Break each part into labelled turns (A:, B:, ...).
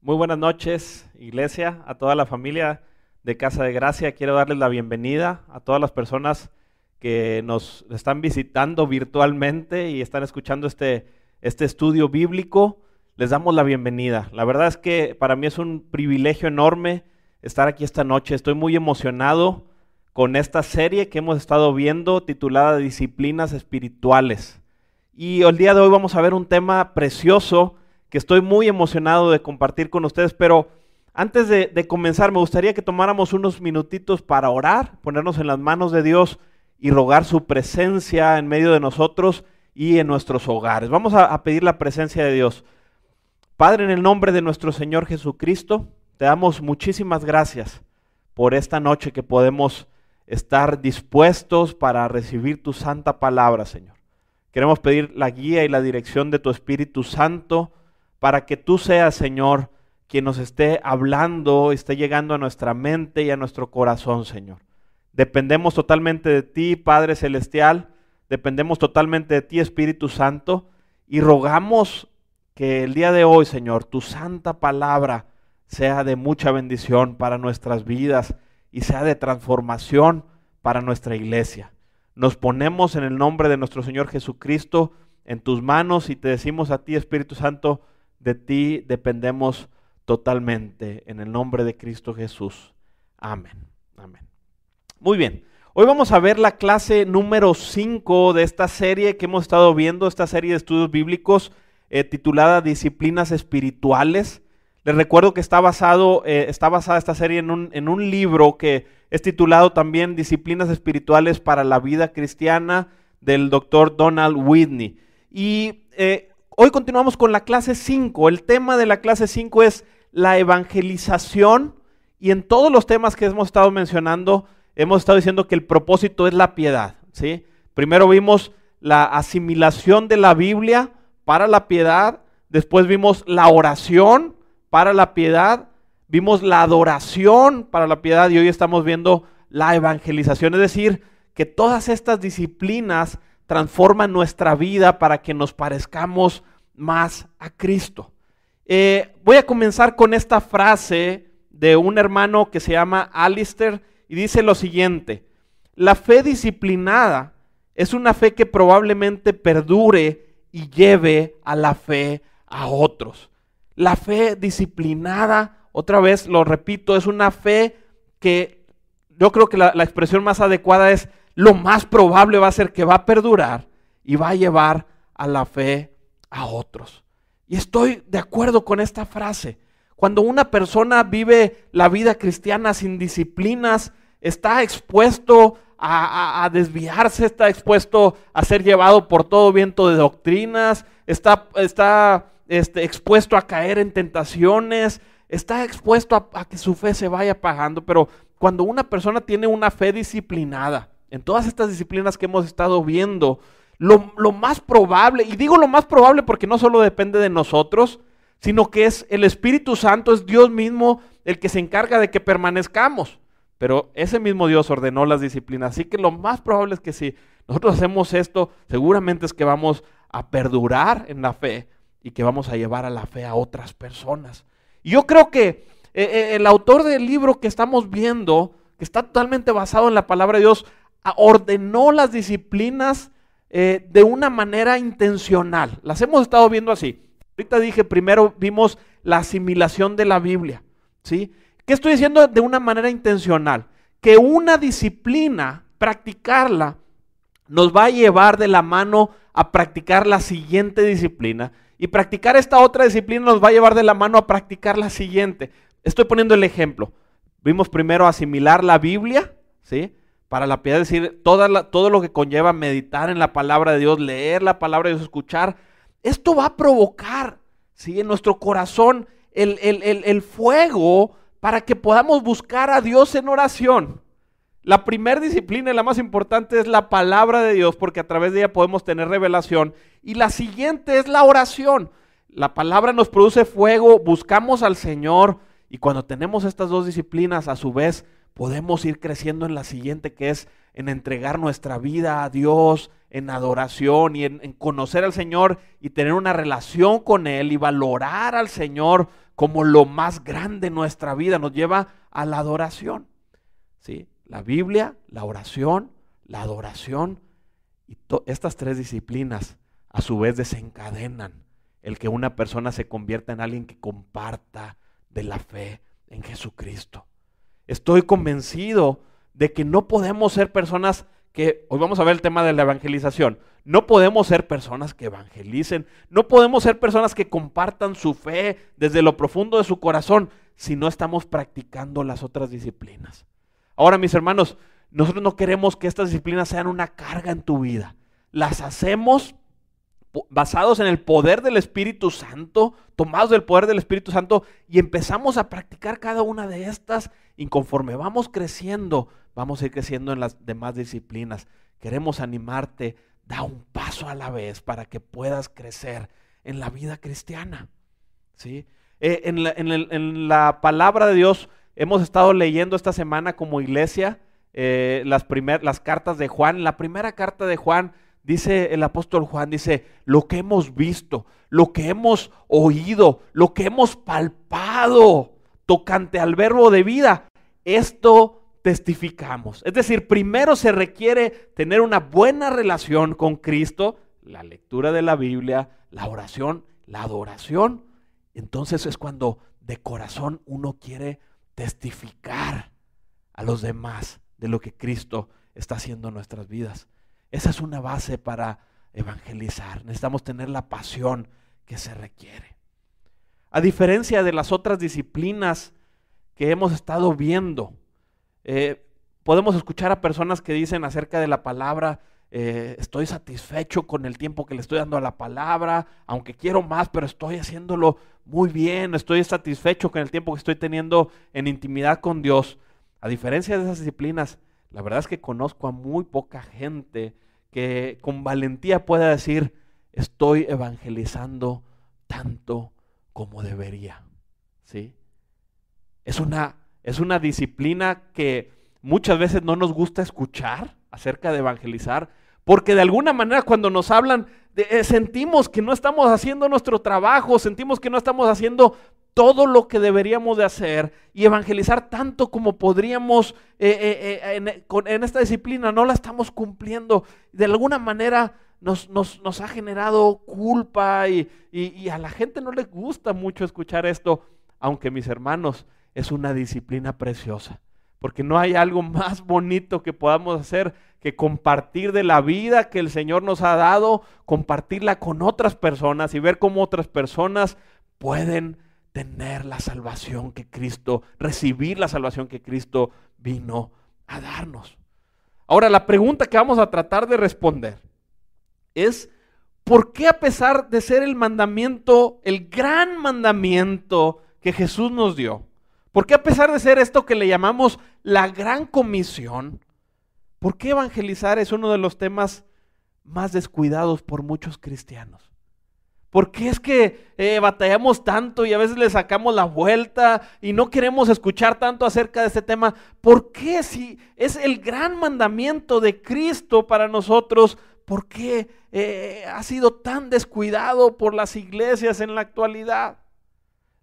A: Muy buenas noches, iglesia, a toda la familia de Casa de Gracia. Quiero darles la bienvenida a todas las personas que nos están visitando virtualmente y están escuchando este, este estudio bíblico. Les damos la bienvenida. La verdad es que para mí es un privilegio enorme estar aquí esta noche. Estoy muy emocionado con esta serie que hemos estado viendo titulada Disciplinas Espirituales. Y el día de hoy vamos a ver un tema precioso que estoy muy emocionado de compartir con ustedes, pero antes de, comenzar me gustaría que tomáramos unos minutitos para orar, ponernos en las manos de Dios y rogar su presencia en medio de nosotros y en nuestros hogares. Vamos a, a pedir la presencia de Dios. Padre, en el nombre de nuestro Señor Jesucristo, te damos muchísimas gracias por esta noche que podemos estar dispuestos para recibir tu santa palabra, Señor. Queremos pedir la guía y la dirección de tu Espíritu Santo para que tú seas, Señor, quien nos esté hablando, esté llegando a nuestra mente y a nuestro corazón, Señor. Dependemos totalmente de ti, Padre Celestial, dependemos totalmente de ti, Espíritu Santo, y rogamos que el día de hoy, Señor, tu santa palabra sea de mucha bendición para nuestras vidas y sea de transformación para nuestra iglesia. Nos ponemos en el nombre de nuestro Señor Jesucristo en tus manos y te decimos a ti, Espíritu Santo, de ti dependemos totalmente. En el nombre de Cristo Jesús. Amén. Amén. Muy bien. Hoy vamos a ver la clase número 5 de esta serie que hemos estado viendo, esta serie de estudios bíblicos eh, titulada Disciplinas Espirituales. Les recuerdo que está, basado, eh, está basada esta serie en un, en un libro que es titulado también Disciplinas Espirituales para la Vida Cristiana del doctor Donald Whitney. Y eh, hoy continuamos con la clase 5. El tema de la clase 5 es la evangelización y en todos los temas que hemos estado mencionando, hemos estado diciendo que el propósito es la piedad. ¿sí? Primero vimos la asimilación de la Biblia para la piedad, después vimos la oración para la piedad, vimos la adoración para la piedad y hoy estamos viendo la evangelización, es decir, que todas estas disciplinas transforman nuestra vida para que nos parezcamos más a Cristo. Eh, voy a comenzar con esta frase de un hermano que se llama Alistair y dice lo siguiente, la fe disciplinada es una fe que probablemente perdure y lleve a la fe a otros. La fe disciplinada, otra vez lo repito, es una fe que yo creo que la, expresión más adecuada es lo más probable va a ser que va a perdurar y va a llevar a la fe a otros. Y estoy de acuerdo con esta frase. Cuando una persona vive la vida cristiana sin disciplinas, está expuesto a, desviarse, está expuesto a ser llevado por todo viento de doctrinas, está, está este, expuesto a caer en tentaciones, está expuesto a, que su fe se vaya apagando. Pero cuando una persona tiene una fe disciplinada, en todas estas disciplinas que hemos estado viendo, lo, lo, más probable, y digo lo más probable porque no solo depende de nosotros, sino que es el Espíritu Santo, es Dios mismo el que se encarga de que permanezcamos. Pero ese mismo Dios ordenó las disciplinas, así que lo más probable es que si nosotros hacemos esto, seguramente es que vamos a perdurar en la fe, y que vamos a llevar a la fe a otras personas. Y yo creo que eh, eh, el autor del libro que estamos viendo, que está totalmente basado en la palabra de Dios, ordenó las disciplinas eh, de una manera intencional. Las hemos estado viendo así. Ahorita dije, primero vimos la asimilación de la Biblia. ¿sí? ¿Qué estoy diciendo de una manera intencional? Que una disciplina, practicarla, nos va a llevar de la mano a practicar la siguiente disciplina y practicar esta otra disciplina nos va a llevar de la mano a practicar la siguiente. Estoy poniendo el ejemplo. Vimos primero asimilar la Biblia, ¿sí? Para la piedad, es decir, todo lo que conlleva meditar en la palabra de Dios, leer la palabra de Dios, escuchar. Esto va a provocar. En nuestro corazón el, el fuego para que podamos buscar a Dios en oración. La primera disciplina y la más importante es la palabra de Dios, porque a través de ella podemos tener revelación. Y la siguiente es la oración. La palabra nos produce fuego, buscamos al Señor y cuando tenemos estas dos disciplinas, a su vez, podemos ir creciendo en la siguiente, que es en entregar nuestra vida a Dios, en adoración y en, conocer al Señor y tener una relación con Él y valorar al Señor como lo más grande en nuestra vida, nos lleva a la adoración. ¿Sí? La Biblia, la oración, la adoración y estas tres disciplinas a su vez desencadenan el que una persona se convierta en alguien que comparta de la fe en Jesucristo. Estoy convencido de que no podemos ser personas que, hoy vamos a ver el tema de la evangelización, no podemos ser personas que evangelicen, no podemos ser personas que compartan su fe desde lo profundo de su corazón si no estamos practicando las otras disciplinas. Ahora, mis hermanos, nosotros no queremos que estas disciplinas sean una carga en tu vida. Las hacemos basados en el poder del Espíritu Santo, tomados del poder del Espíritu Santo, y empezamos a practicar cada una de estas, y conforme vamos creciendo, vamos a ir creciendo en las demás disciplinas. Queremos animarte, da un paso a la vez para que puedas crecer en la vida cristiana. ¿sí? Eh, en, la, palabra de Dios hemos estado leyendo esta semana como iglesia eh, las, las cartas de Juan. La primera carta de Juan dice el apóstol Juan, dice, lo que hemos visto, lo que hemos oído, lo que hemos palpado tocante al verbo de vida, esto testificamos. Es decir, primero se requiere tener una buena relación con Cristo, la lectura de la Biblia, la oración, la adoración. Entonces es cuando de corazón uno quiere testificar a los demás de lo que Cristo está haciendo en nuestras vidas. Esa es una base para evangelizar. Necesitamos tener la pasión que se requiere. A diferencia de las otras disciplinas que hemos estado viendo, eh, podemos escuchar a personas que dicen acerca de la palabra, eh, estoy satisfecho con el tiempo que le estoy dando a la palabra, aunque quiero más, pero estoy haciéndolo muy bien, estoy satisfecho con el tiempo que estoy teniendo en intimidad con Dios. A diferencia de esas disciplinas, la verdad es que conozco a muy poca gente que con valentía pueda decir, estoy evangelizando tanto como debería. ¿Sí? Es una, es una disciplina que muchas veces no nos gusta escuchar acerca de evangelizar, porque de alguna manera cuando nos hablan, eh, sentimos que no estamos haciendo nuestro trabajo, sentimos que no estamos haciendo todo lo que deberíamos de hacer y evangelizar tanto como podríamos eh, eh, en, esta disciplina, no la estamos cumpliendo. De alguna manera nos, ha generado culpa y, y, a la gente no le gusta mucho escuchar esto, aunque mis hermanos, es una disciplina preciosa, porque no hay algo más bonito que podamos hacer que compartir de la vida que el Señor nos ha dado, compartirla con otras personas y ver cómo otras personas pueden tener la salvación que Cristo, recibir la salvación que Cristo vino a darnos. Ahora, la pregunta que vamos a tratar de responder es, ¿por qué a pesar de ser el mandamiento, el gran mandamiento que Jesús nos dio, por qué a pesar de ser esto que le llamamos la gran comisión, por qué evangelizar es uno de los temas más descuidados por muchos cristianos? ¿Por qué es que eh, batallamos tanto y a veces le sacamos la vuelta y no queremos escuchar tanto acerca de este tema? ¿Por qué si es el gran mandamiento de Cristo para nosotros? ¿Por qué eh, ha sido tan descuidado por las iglesias en la actualidad?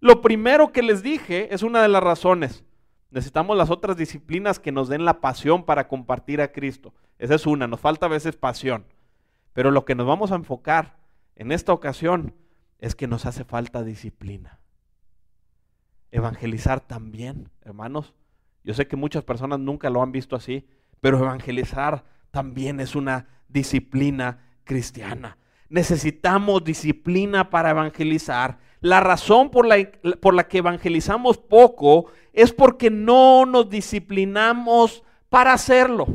A: Lo primero que les dije es una de las razones. Necesitamos las otras disciplinas que nos den la pasión para compartir a Cristo. Esa es una, nos falta a veces pasión. Pero lo que nos vamos a enfocar en esta ocasión es que nos hace falta disciplina. Evangelizar también, hermanos. Yo sé que muchas personas nunca lo han visto así, pero evangelizar también es una disciplina cristiana. Necesitamos disciplina para evangelizar. La razón por la, por la, que evangelizamos poco es porque no nos disciplinamos para hacerlo.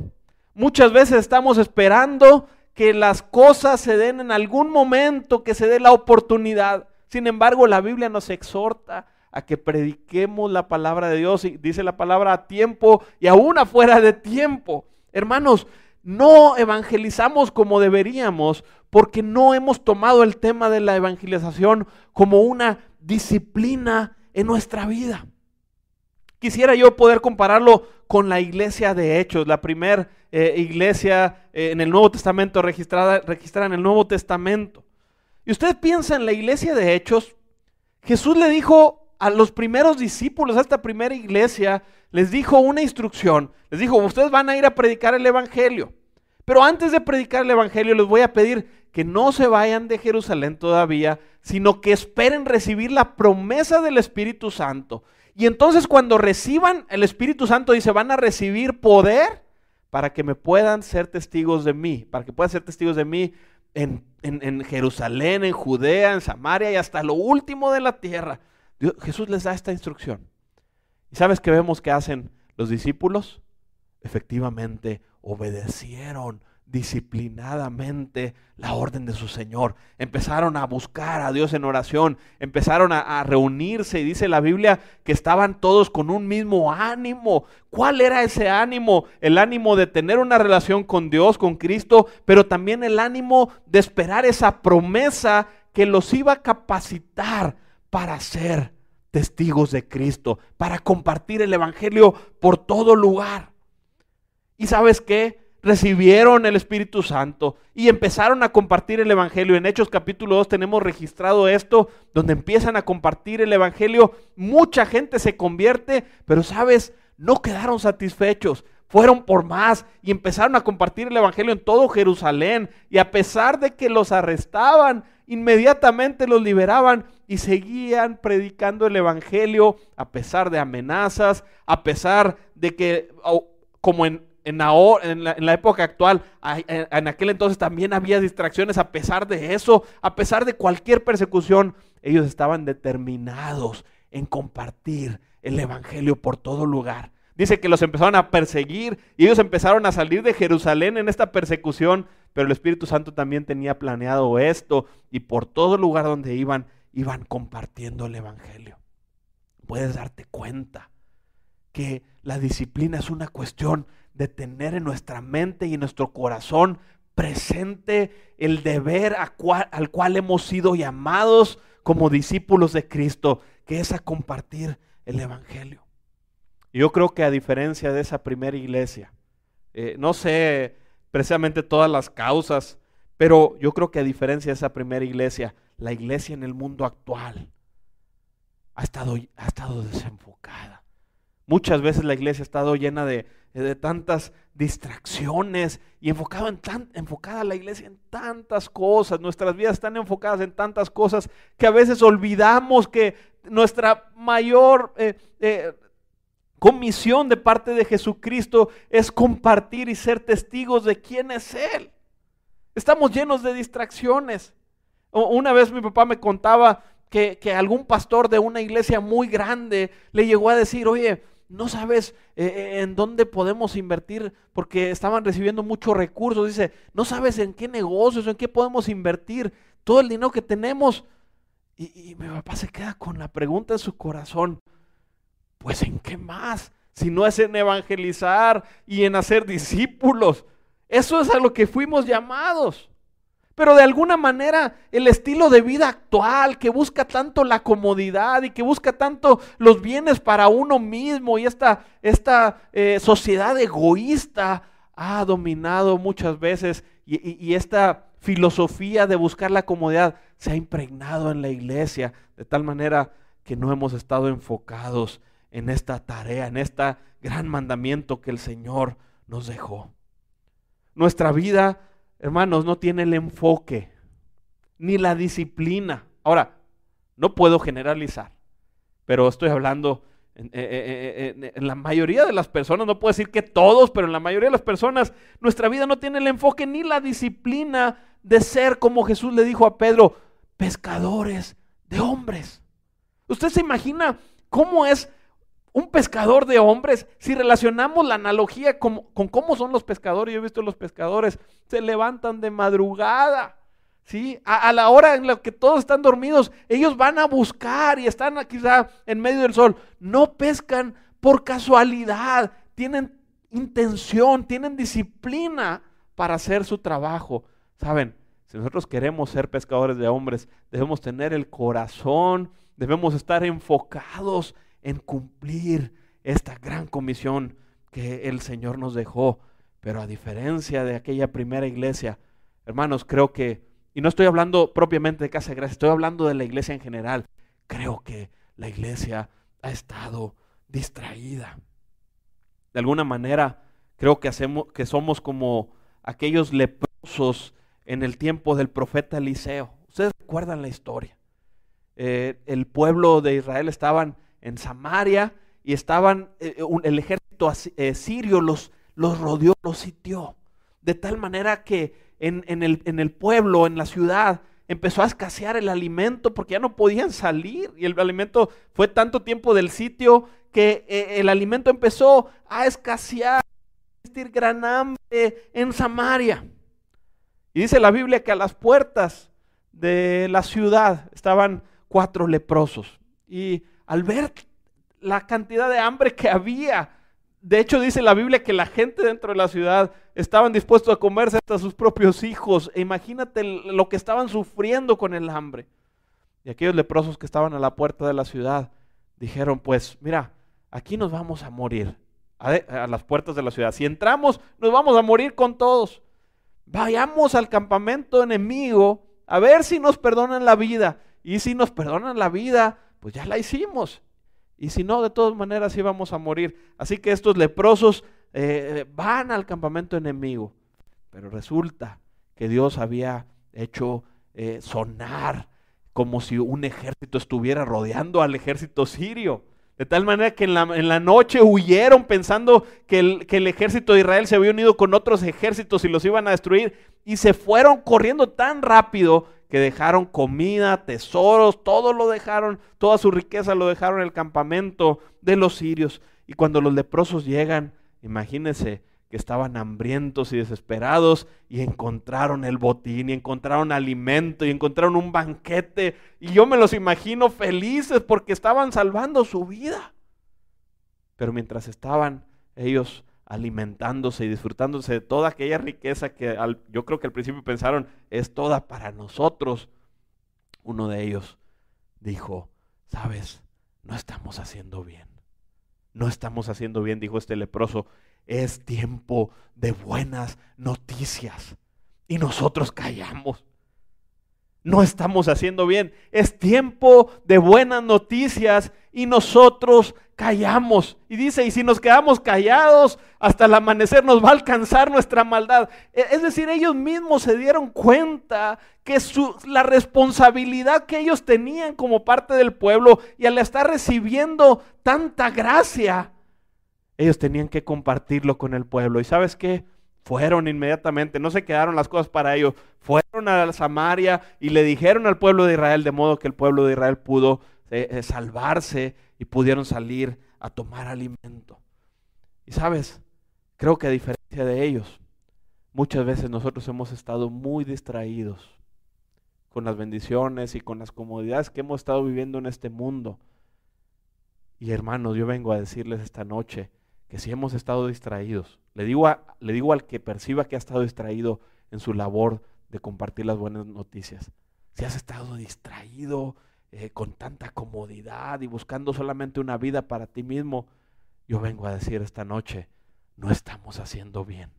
A: Muchas veces estamos esperando que las cosas se den en algún momento, que se dé la oportunidad. Sin embargo, la Biblia nos exhorta a que prediquemos la palabra de Dios y dice la palabra a tiempo y aún afuera de tiempo. Hermanos, no evangelizamos como deberíamos porque no hemos tomado el tema de la evangelización como una disciplina en nuestra vida. Quisiera yo poder compararlo con la iglesia de Hechos, la primera eh, iglesia eh, en el Nuevo Testamento registrada, registrada en el Nuevo Testamento. Y usted piensa en la iglesia de Hechos, Jesús le dijo a los primeros discípulos, a esta primera iglesia, les dijo una instrucción. Les dijo, ustedes van a ir a predicar el Evangelio. Pero antes de predicar el Evangelio les voy a pedir que no se vayan de Jerusalén todavía, sino que esperen recibir la promesa del Espíritu Santo. Y entonces cuando reciban el Espíritu Santo, dice, van a recibir poder para que me puedan ser testigos de mí, para que puedan ser testigos de mí en, en Jerusalén, en Judea, en Samaria y hasta lo último de la tierra. Jesús les da esta instrucción. ¿Y sabes qué vemos que hacen los discípulos? Efectivamente, obedecieron disciplinadamente la orden de su Señor. Empezaron a buscar a Dios en oración, empezaron a, a, reunirse y dice la Biblia que estaban todos con un mismo ánimo. ¿Cuál era ese ánimo? El ánimo de tener una relación con Dios, con Cristo, pero también el ánimo de esperar esa promesa que los iba a capacitar para ser testigos de Cristo, para compartir el Evangelio por todo lugar. ¿Y sabes qué? Recibieron el Espíritu Santo y empezaron a compartir el Evangelio. En Hechos capítulo 2 tenemos registrado esto, donde empiezan a compartir el Evangelio. Mucha gente se convierte, pero sabes, no quedaron satisfechos fueron por más y empezaron a compartir el Evangelio en todo Jerusalén. Y a pesar de que los arrestaban, inmediatamente los liberaban y seguían predicando el Evangelio a pesar de amenazas, a pesar de que, como en, en, la, época actual, en aquel entonces también había distracciones, a pesar de eso, a pesar de cualquier persecución, ellos estaban determinados en compartir el Evangelio por todo lugar. Dice que los empezaron a perseguir y ellos empezaron a salir de Jerusalén en esta persecución, pero el Espíritu Santo también tenía planeado esto y por todo lugar donde iban, iban compartiendo el Evangelio. Puedes darte cuenta que la disciplina es una cuestión de tener en nuestra mente y en nuestro corazón presente el deber al cual hemos sido llamados como discípulos de Cristo, que es a compartir el Evangelio. Yo creo que a diferencia de esa primera iglesia, eh, no sé precisamente todas las causas, pero yo creo que a diferencia de esa primera iglesia, la iglesia en el mundo actual ha estado, ha estado desenfocada. Muchas veces la iglesia ha estado llena de, de tantas distracciones y enfocado en tan, enfocada la iglesia en tantas cosas. Nuestras vidas están enfocadas en tantas cosas que a veces olvidamos que nuestra mayor eh, eh, comisión de parte de Jesucristo es compartir y ser testigos de quién es Él. Estamos llenos de distracciones. Una vez mi papá me contaba que, algún pastor de una iglesia muy grande le llegó a decir, oye, no sabes eh, en dónde podemos invertir porque estaban recibiendo muchos recursos. Dice, no sabes en qué negocios, en qué podemos invertir todo el dinero que tenemos. Y, mi papá se queda con la pregunta en su corazón. Pues en qué más, si no es en evangelizar y en hacer discípulos. Eso es a lo que fuimos llamados. Pero de alguna manera el estilo de vida actual que busca tanto la comodidad y que busca tanto los bienes para uno mismo y esta, esta eh, sociedad egoísta ha dominado muchas veces y esta filosofía de buscar la comodidad se ha impregnado en la iglesia de tal manera que no hemos estado enfocados en esta tarea, en este gran mandamiento que el Señor nos dejó. Nuestra vida, hermanos, no tiene el enfoque ni la disciplina. Ahora, no puedo generalizar, pero estoy hablando en, eh, eh, eh, en, la mayoría de las personas, no puedo decir que todos, pero en la mayoría de las personas, nuestra vida no tiene el enfoque ni la disciplina de ser, como Jesús le dijo a Pedro, pescadores de hombres. ¿Usted se imagina cómo es un pescador de hombres, si relacionamos la analogía con, cómo son los pescadores, yo he visto los pescadores, se levantan de madrugada, ¿sí? A, la hora en la que todos están dormidos, ellos van a buscar y están quizá en medio del sol. No pescan por casualidad, tienen intención, tienen disciplina para hacer su trabajo. ¿Saben? Si nosotros queremos ser pescadores de hombres, debemos tener el corazón, debemos estar enfocados en cumplir esta gran comisión que el Señor nos dejó. Pero a diferencia de aquella primera iglesia, hermanos, creo que, y no estoy hablando propiamente de Casa de Gracia, estoy hablando de la iglesia en general, creo que la iglesia ha estado distraída. De alguna manera, creo que, hacemos, que somos como aquellos leprosos en el tiempo del profeta Eliseo. Ustedes recuerdan la historia. Eh, el pueblo de Israel estaban en Samaria y estaban, eh, el ejército eh, sirio los, los rodeó, los sitió. De tal manera que en, el, en el pueblo, en la ciudad, empezó a escasear el alimento porque ya no podían salir. Y el alimento fue tanto tiempo del sitio que el alimento empezó a escasear, a gran hambre en Samaria. Y dice la Biblia que a las puertas de la ciudad estaban cuatro leprosos. Y al ver la cantidad de hambre que había, de hecho dice la Biblia que la gente dentro de la ciudad estaban dispuestos a comerse hasta sus propios hijos. E imagínate lo que estaban sufriendo con el hambre. Y aquellos leprosos que estaban a la puerta de la ciudad dijeron, pues mira, aquí nos vamos a morir, a, a las puertas de la ciudad. Si entramos, nos vamos a morir con todos. Vayamos al campamento enemigo a ver si nos perdonan la vida. Y si nos perdonan la vida, pues ya la hicimos. Y si no, de todas maneras íbamos a morir. Así que estos leprosos eh, van al campamento enemigo. Pero resulta que Dios había hecho eh, sonar como si un ejército estuviera rodeando al ejército sirio. De tal manera que en la, noche huyeron pensando que el, que el, ejército de Israel se había unido con otros ejércitos y los iban a destruir. Y se fueron corriendo tan rápido que dejaron comida, tesoros, todo lo dejaron, toda su riqueza lo dejaron en el campamento de los sirios. Y cuando los leprosos llegan, imagínense que estaban hambrientos y desesperados y encontraron el botín y encontraron alimento y encontraron un banquete. Y yo me los imagino felices porque estaban salvando su vida. Pero mientras estaban ellos alimentándose y disfrutándose de toda aquella riqueza que yo creo que al principio pensaron es toda para nosotros. Uno de ellos dijo, sabes, no estamos haciendo bien. No estamos haciendo bien, dijo este leproso. Es tiempo de buenas noticias. Y nosotros callamos. No estamos haciendo bien. Es tiempo de buenas noticias y nosotros callamos. Y dice, y si nos quedamos callados, hasta el amanecer nos va a alcanzar nuestra maldad. E, es decir, ellos mismos se dieron cuenta que la responsabilidad que ellos tenían como parte del pueblo y al estar recibiendo tanta gracia, ellos tenían que compartirlo con el pueblo. ¿Y sabes qué? Fueron inmediatamente, no se quedaron las cosas para ellos, fueron a Samaria y le dijeron al pueblo de Israel, de modo que el pueblo de Israel pudo eh, eh, salvarse y pudieron salir a tomar alimento. Y sabes, creo que a diferencia de ellos, muchas veces nosotros hemos estado muy distraídos con las bendiciones y con las comodidades que hemos estado viviendo en este mundo. Y hermanos, yo vengo a decirles esta noche que si hemos estado distraídos, le digo, le digo al que perciba que ha estado distraído en su labor de compartir las buenas noticias, si has estado distraído eh, con tanta comodidad y buscando solamente una vida para ti mismo, yo vengo a decir esta noche, no estamos haciendo bien.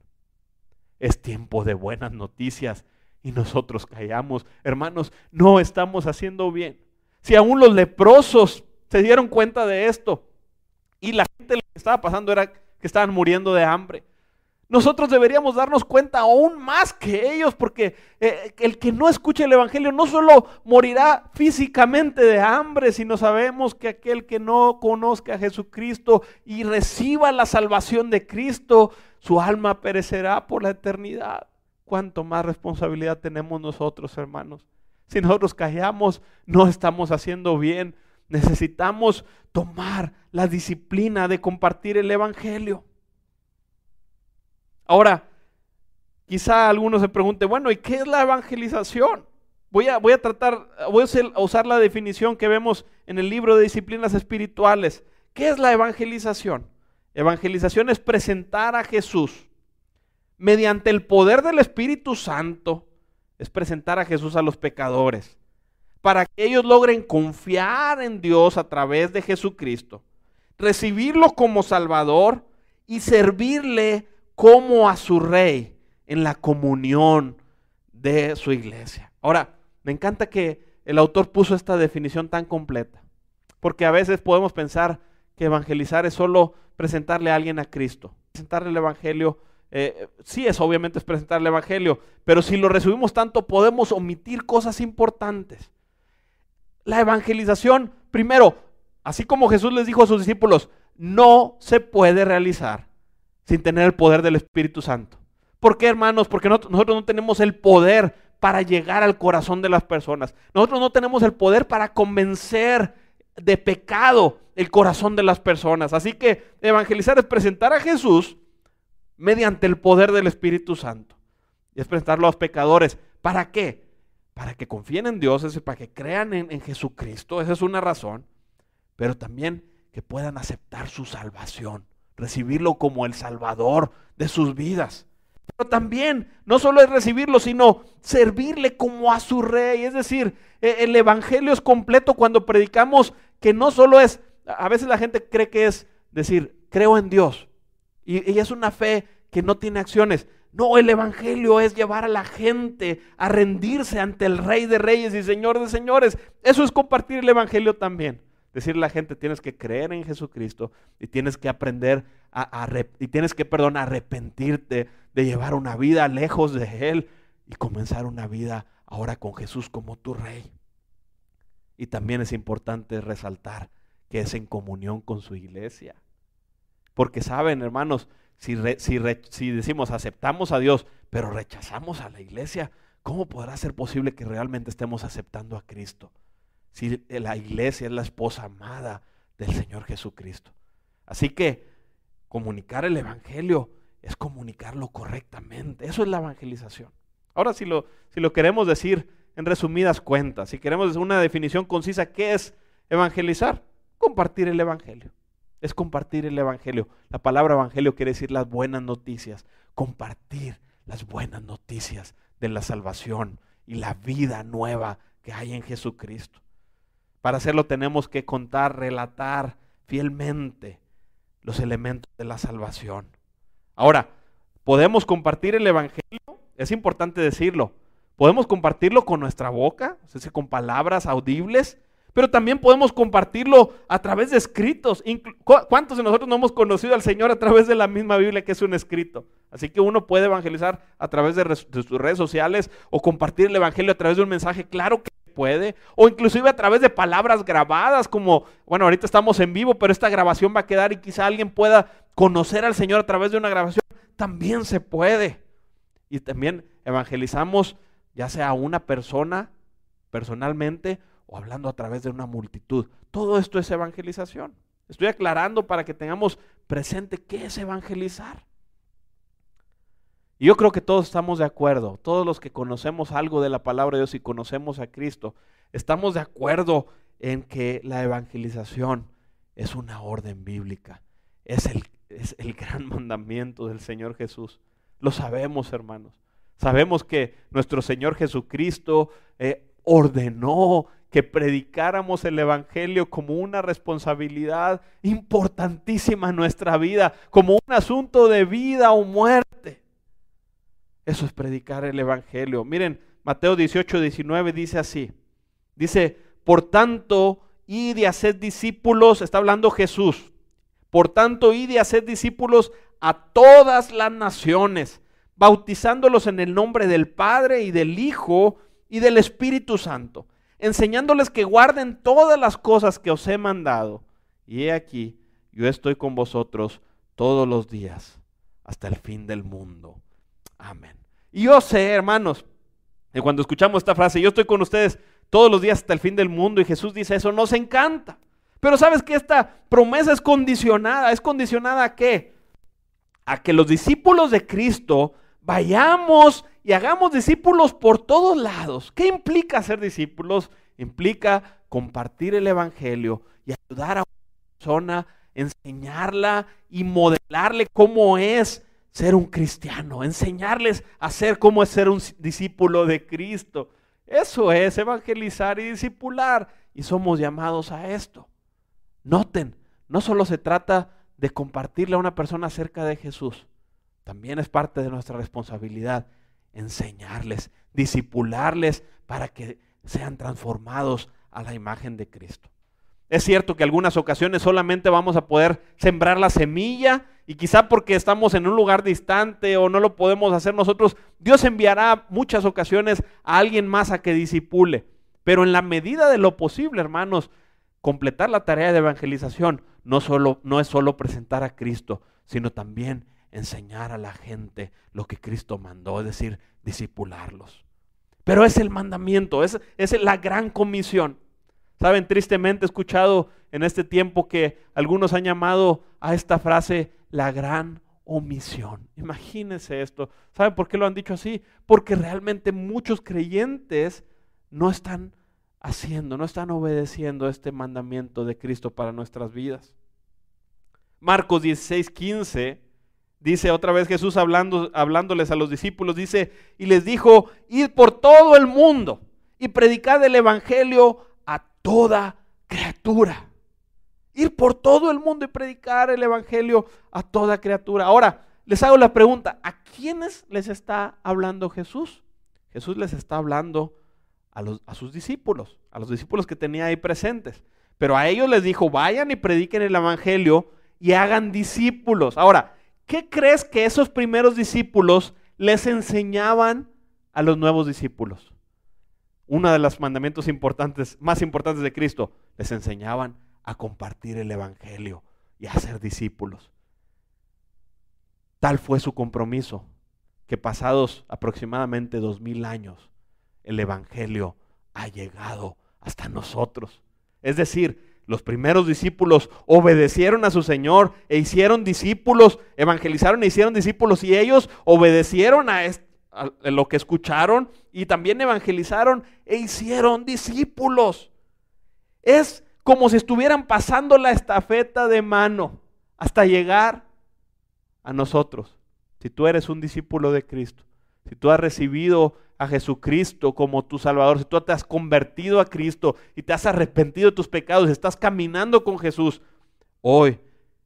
A: Es tiempo de buenas noticias y nosotros callamos. Hermanos, no estamos haciendo bien. Si aún los leprosos se dieron cuenta de esto y la gente estaba pasando era que estaban muriendo de hambre nosotros deberíamos darnos cuenta aún más que ellos, porque eh, el que no escuche el Evangelio no solo morirá físicamente de hambre, sino sabemos que aquel que no conozca a Jesucristo y reciba la salvación de Cristo, su alma perecerá por la eternidad. ¿Cuánto más responsabilidad tenemos nosotros, hermanos? Si nosotros callamos, no estamos haciendo bien. Necesitamos tomar la disciplina de compartir el Evangelio. Ahora, quizá algunos se pregunte, bueno, ¿y qué es la evangelización? Voy a, voy a tratar, voy a usar la definición que vemos en el libro de disciplinas espirituales. ¿Qué es la evangelización? Evangelización es presentar a Jesús mediante el poder del Espíritu Santo, es presentar a Jesús a los pecadores, para que ellos logren confiar en Dios a través de Jesucristo, recibirlo como Salvador y servirle como a su rey en la comunión de su iglesia. Ahora, me encanta que el autor puso esta definición tan completa. Porque a veces podemos pensar que evangelizar es solo presentarle a alguien a Cristo. Presentarle el Evangelio, eh, sí es obviamente es presentarle el Evangelio, pero si lo resumimos tanto podemos omitir cosas importantes. La evangelización, primero, así como Jesús les dijo a sus discípulos, no se puede realizar sin tener el poder del Espíritu Santo. ¿Por qué, hermanos? Porque nosotros no tenemos el poder para llegar al corazón de las personas. Nosotros no tenemos el poder para convencer de pecado el corazón de las personas. Así que evangelizar es presentar a Jesús mediante el poder del Espíritu Santo. Y es presentarlo a los pecadores. ¿Para qué? Para que confíen en Dios, es para que crean en, en Jesucristo. Esa es una razón. Pero también que puedan aceptar su salvación, recibirlo como el Salvador de sus vidas. Pero también no solo es recibirlo, sino servirle como a su rey. Es decir, e, el Evangelio es completo cuando predicamos que no solo es, a veces la gente cree que es decir, creo en Dios. Y, y es una fe que no tiene acciones. No, el Evangelio es llevar a la gente a rendirse ante el Rey de Reyes y Señor de Señores. Eso es compartir el Evangelio también decirle a la gente, tienes que creer en Jesucristo y tienes que aprender a, y tienes que, perdón, arrepentirte de llevar una vida lejos de Él y comenzar una vida ahora con Jesús como tu Rey. Y también es importante resaltar que es en comunión con su iglesia. Porque saben, hermanos, si, si, si decimos aceptamos a Dios, pero rechazamos a la iglesia, ¿cómo podrá ser posible que realmente estemos aceptando a Cristo? Si la iglesia es la esposa amada del Señor Jesucristo. Así que comunicar el Evangelio es comunicarlo correctamente. Eso es la evangelización. Ahora, si lo, si lo queremos decir en resumidas cuentas, si queremos una definición concisa, ¿qué es evangelizar? Compartir el Evangelio. Es compartir el Evangelio. La palabra Evangelio quiere decir las buenas noticias. Compartir las buenas noticias de la salvación y la vida nueva que hay en Jesucristo. Para hacerlo tenemos que contar, relatar fielmente los elementos de la salvación. Ahora, ¿podemos compartir el Evangelio? Es importante decirlo. Podemos compartirlo con nuestra boca, es decir, con palabras audibles, pero también podemos compartirlo a través de escritos. ¿Cuántos de nosotros no hemos conocido al Señor a través de la misma Biblia que es un escrito? Así que uno puede evangelizar a través de, sus redes sociales o compartir el Evangelio a través de un mensaje. Claro que puede. O inclusive a través de palabras grabadas, como, bueno, ahorita estamos en vivo, pero esta grabación va a quedar y quizá alguien pueda conocer al Señor a través de una grabación. También se puede. Y también evangelizamos ya sea a una persona personalmente o hablando a través de una multitud. Todo esto es evangelización. Estoy aclarando para que tengamos presente qué es evangelizar. Y yo creo que todos estamos de acuerdo, todos los que conocemos algo de la palabra de Dios y conocemos a Cristo, estamos de acuerdo en que la evangelización es una orden bíblica, es el, es el gran mandamiento del Señor Jesús. Lo sabemos, hermanos. Sabemos que nuestro Señor Jesucristo eh, ordenó que predicáramos el Evangelio como una responsabilidad importantísima en nuestra vida, como un asunto de vida o muerte. Eso es predicar el Evangelio. Miren, Mateo 18, 19 dice así. Dice, por tanto, id y haced discípulos, está hablando Jesús. Por tanto, id y haced discípulos a todas las naciones, bautizándolos en el nombre del Padre y del Hijo y del Espíritu Santo, enseñándoles que guarden todas las cosas que os he mandado. Y he aquí, yo estoy con vosotros todos los días, hasta el fin del mundo. Amén. Y yo sé, hermanos, que cuando escuchamos esta frase, yo estoy con ustedes todos los días hasta el fin del mundo y Jesús dice eso, nos encanta. Pero sabes que esta promesa es condicionada, es condicionada a qué? A que los discípulos de Cristo vayamos y hagamos discípulos por todos lados. ¿Qué implica ser discípulos? Implica compartir el Evangelio y ayudar a una persona, enseñarla y modelarle cómo es ser un cristiano, enseñarles a ser como es ser un discípulo de Cristo. Eso es evangelizar y discipular y somos llamados a esto. Noten, no solo se trata de compartirle a una persona acerca de Jesús, también es parte de nuestra responsabilidad enseñarles, discipularles para que sean transformados a la imagen de Cristo. Es cierto que algunas ocasiones solamente vamos a poder sembrar la semilla y quizá porque estamos en un lugar distante o no lo podemos hacer nosotros, Dios enviará muchas ocasiones a alguien más a que disipule. Pero en la medida de lo posible, hermanos, completar la tarea de evangelización no, solo, no es solo presentar a Cristo, sino también enseñar a la gente lo que Cristo mandó, es decir, disipularlos. Pero es el mandamiento, es, es la gran comisión. Saben, tristemente he escuchado en este tiempo que algunos han llamado a esta frase la gran omisión. Imagínense esto. ¿Saben por qué lo han dicho así? Porque realmente muchos creyentes no están haciendo, no están obedeciendo este mandamiento de Cristo para nuestras vidas. Marcos 16, 15 dice otra vez Jesús hablando, hablándoles a los discípulos, dice, y les dijo, id por todo el mundo y predicad el Evangelio toda criatura. Ir por todo el mundo y predicar el Evangelio a toda criatura. Ahora, les hago la pregunta, ¿a quiénes les está hablando Jesús? Jesús les está hablando a, a sus discípulos, a los discípulos que tenía ahí presentes. Pero a ellos les dijo, vayan y prediquen el Evangelio y hagan discípulos. Ahora, ¿qué crees que esos primeros discípulos les enseñaban a los nuevos discípulos? Uno de los mandamientos importantes, más importantes de Cristo, les enseñaban a compartir el Evangelio y a ser discípulos. Tal fue su compromiso que pasados aproximadamente dos mil años, el Evangelio ha llegado hasta nosotros. Es decir, los primeros discípulos obedecieron a su Señor e hicieron discípulos, evangelizaron e hicieron discípulos y ellos obedecieron a, este lo que escucharon y también evangelizaron e hicieron discípulos. Es como si estuvieran pasando la estafeta de mano hasta llegar a nosotros. Si tú eres un discípulo de Cristo, si tú has recibido a Jesucristo como tu Salvador, si tú te has convertido a Cristo y te has arrepentido de tus pecados, estás caminando con Jesús, hoy,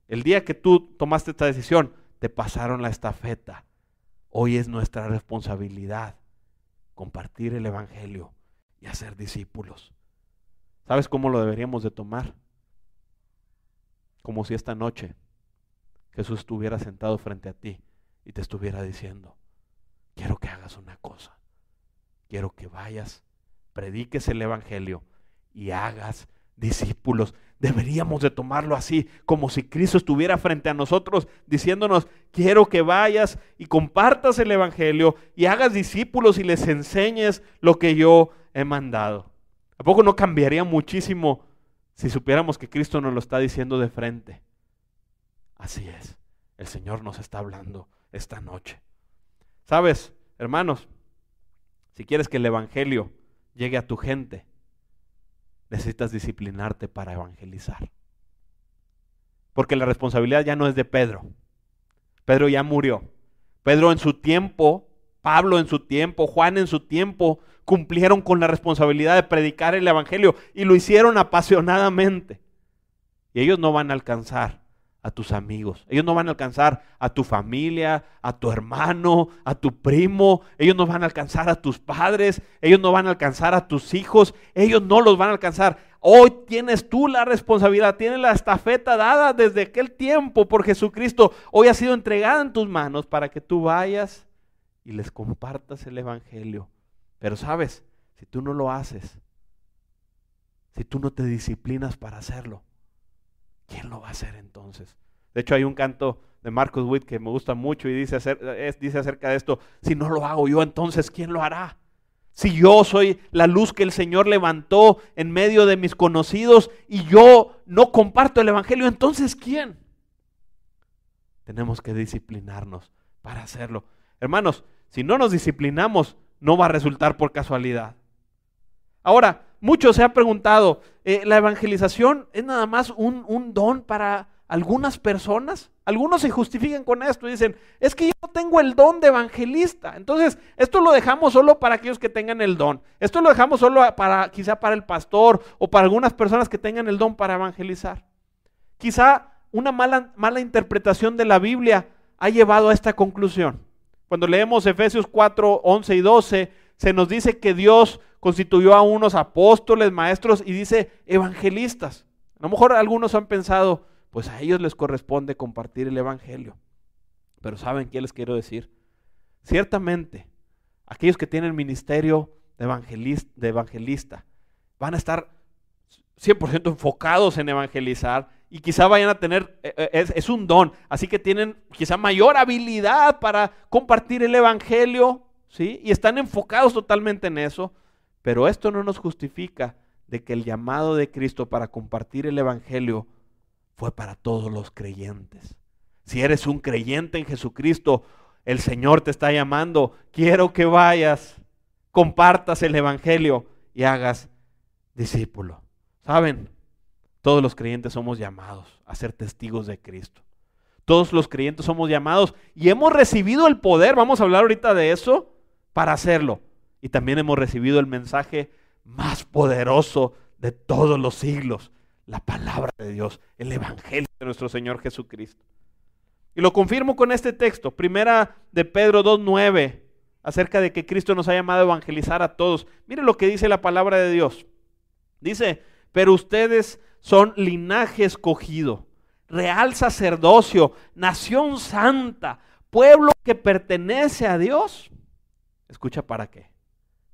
A: el día que tú tomaste esta decisión, te pasaron la estafeta Hoy es nuestra responsabilidad compartir el Evangelio y hacer discípulos. ¿Sabes cómo lo deberíamos de tomar? Como si esta noche Jesús estuviera sentado frente a ti y te estuviera diciendo, quiero que hagas una cosa, quiero que vayas, prediques el Evangelio y hagas discípulos. Deberíamos de tomarlo así, como si Cristo estuviera frente a nosotros diciéndonos, quiero que vayas y compartas el Evangelio y hagas discípulos y les enseñes lo que yo he mandado. ¿A poco no cambiaría muchísimo si supiéramos que Cristo nos lo está diciendo de frente? Así es, el Señor nos está hablando esta noche. ¿Sabes, hermanos? Si quieres que el Evangelio llegue a tu gente, necesitas disciplinarte para evangelizar. Porque la responsabilidad ya no es de Pedro. Pedro ya murió. Pedro en su tiempo, Pablo en su tiempo, Juan en su tiempo, cumplieron con la responsabilidad de predicar el Evangelio y lo hicieron apasionadamente. Y ellos no van a alcanzar a tus amigos. Ellos no van a alcanzar a tu familia, a tu hermano, a tu primo. Ellos no van a alcanzar a tus padres. Ellos no van a alcanzar a tus hijos. Ellos no los van a alcanzar. Hoy tienes tú la responsabilidad, tienes la estafeta dada desde aquel tiempo por Jesucristo. Hoy ha sido entregada en tus manos para que tú vayas y les compartas el Evangelio. Pero sabes, si tú no lo haces, si tú no te disciplinas para hacerlo, ¿quién lo va a hacer entonces? De hecho, hay un canto de Marcus Witt que me gusta mucho y dice, dice acerca de esto, si no lo hago yo, entonces ¿quién lo hará? Si yo soy la luz que el Señor levantó en medio de mis conocidos y yo no comparto el Evangelio, entonces ¿quién? Tenemos que disciplinarnos para hacerlo. Hermanos, si no nos disciplinamos, no va a resultar por casualidad. Ahora, muchos se han preguntado, eh, ¿la evangelización es nada más un, un, don para algunas personas? Algunos se justifican con esto y dicen, es que yo no tengo el don de evangelista. Entonces, esto lo dejamos solo para aquellos que tengan el don. Esto lo dejamos solo para, quizá para el pastor o para algunas personas que tengan el don para evangelizar. Quizá una mala, mala interpretación de la Biblia ha llevado a esta conclusión. Cuando leemos Efesios 4, 11 y 12, se nos dice que Dios constituyó a unos apóstoles, maestros y dice evangelistas. A lo mejor algunos han pensado, pues a ellos les corresponde compartir el Evangelio. Pero ¿saben qué les quiero decir? Ciertamente, aquellos que tienen ministerio de evangelista, van a estar 100% enfocados en evangelizar y quizá vayan a tener, eh, eh, es, un don, así que tienen quizá mayor habilidad para compartir el Evangelio, ¿sí? Y están enfocados totalmente en eso, pero esto no nos justifica de que el llamado de Cristo para compartir el Evangelio fue para todos los creyentes. Si eres un creyente en Jesucristo, el Señor te está llamando, quiero que vayas, compartas el Evangelio y hagas discípulo. ¿Saben? Todos los creyentes somos llamados a ser testigos de Cristo. Todos los creyentes somos llamados y hemos recibido el poder, vamos a hablar ahorita de eso, para hacerlo. Y también hemos recibido el mensaje más poderoso de todos los siglos, la palabra de Dios, el Evangelio de nuestro Señor Jesucristo. Y lo confirmo con este texto, primera de Pedro 2.9, acerca de que Cristo nos ha llamado a evangelizar a todos. Mire lo que dice la palabra de Dios. Dice, pero ustedes son linaje escogido, real sacerdocio, nación santa, pueblo que pertenece a Dios. Escucha para qué.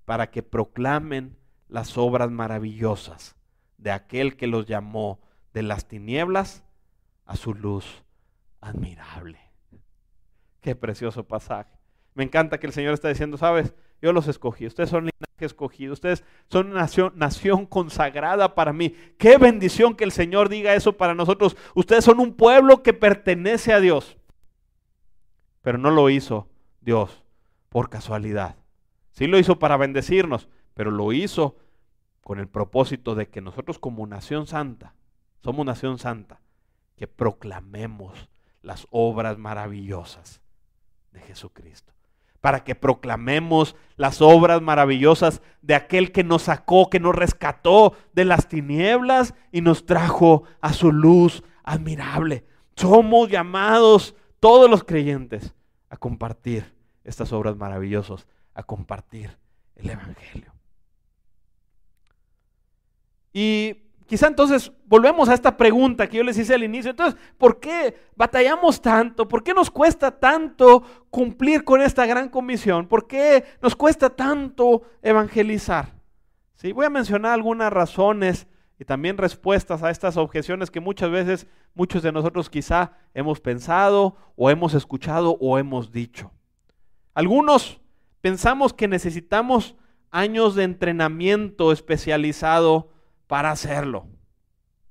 A: Para que proclamen las obras maravillosas de aquel que los llamó de las tinieblas a su luz admirable. Qué precioso pasaje. Me encanta que el Señor está diciendo, sabes, yo los escogí, ustedes son linaje escogido, ustedes son una nación, nación consagrada para mí. Qué bendición que el Señor diga eso para nosotros. Ustedes son un pueblo que pertenece a Dios. Pero no lo hizo Dios por casualidad. Sí lo hizo para bendecirnos, pero lo hizo con el propósito de que nosotros como nación santa, somos nación santa, que proclamemos las obras maravillosas de Jesucristo. Para que proclamemos las obras maravillosas de aquel que nos sacó, que nos rescató de las tinieblas y nos trajo a su luz admirable. Somos llamados todos los creyentes a compartir estas obras maravillosas, a compartir el Evangelio. Y quizá entonces volvemos a esta pregunta que yo les hice al inicio. Entonces, ¿por qué batallamos tanto? ¿Por qué nos cuesta tanto cumplir con esta gran comisión? ¿Por qué nos cuesta tanto evangelizar? ¿Sí? Voy a mencionar algunas razones y también respuestas a estas objeciones que muchas veces muchos de nosotros quizá hemos pensado o hemos escuchado o hemos dicho. Algunos pensamos que necesitamos años de entrenamiento especializado para hacerlo.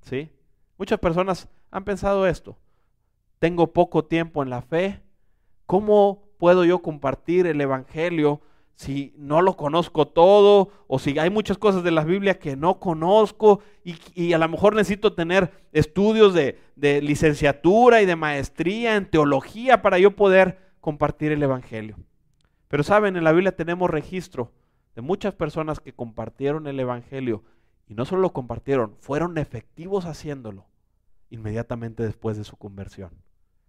A: ¿Sí? Muchas personas han pensado esto. Tengo poco tiempo en la fe. ¿Cómo puedo yo compartir el Evangelio si no lo conozco todo o si hay muchas cosas de la Biblia que no conozco y, a lo mejor necesito tener estudios de, de licenciatura y de maestría en teología para yo poder compartir el Evangelio? Pero saben, en la Biblia tenemos registro de muchas personas que compartieron el Evangelio y no solo lo compartieron, fueron efectivos haciéndolo inmediatamente después de su conversión.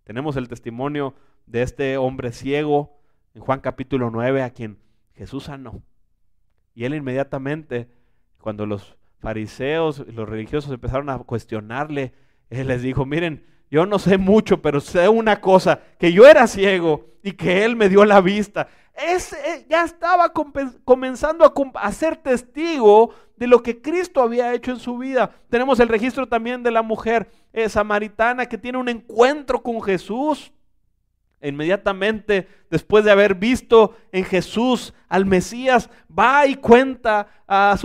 A: Tenemos el testimonio de este hombre ciego en Juan capítulo 9 a quien Jesús sanó. Y él inmediatamente, cuando los fariseos y los religiosos empezaron a cuestionarle, él les dijo, miren, yo no sé mucho, pero sé una cosa, que yo era ciego y que él me dio la vista. Ese eh, ya estaba comenzando a, ser testigo de lo que Cristo había hecho en su vida. Tenemos el registro también de la mujer eh, samaritana que tiene un encuentro con Jesús. Inmediatamente después de haber visto en Jesús al Mesías, va y cuenta a, a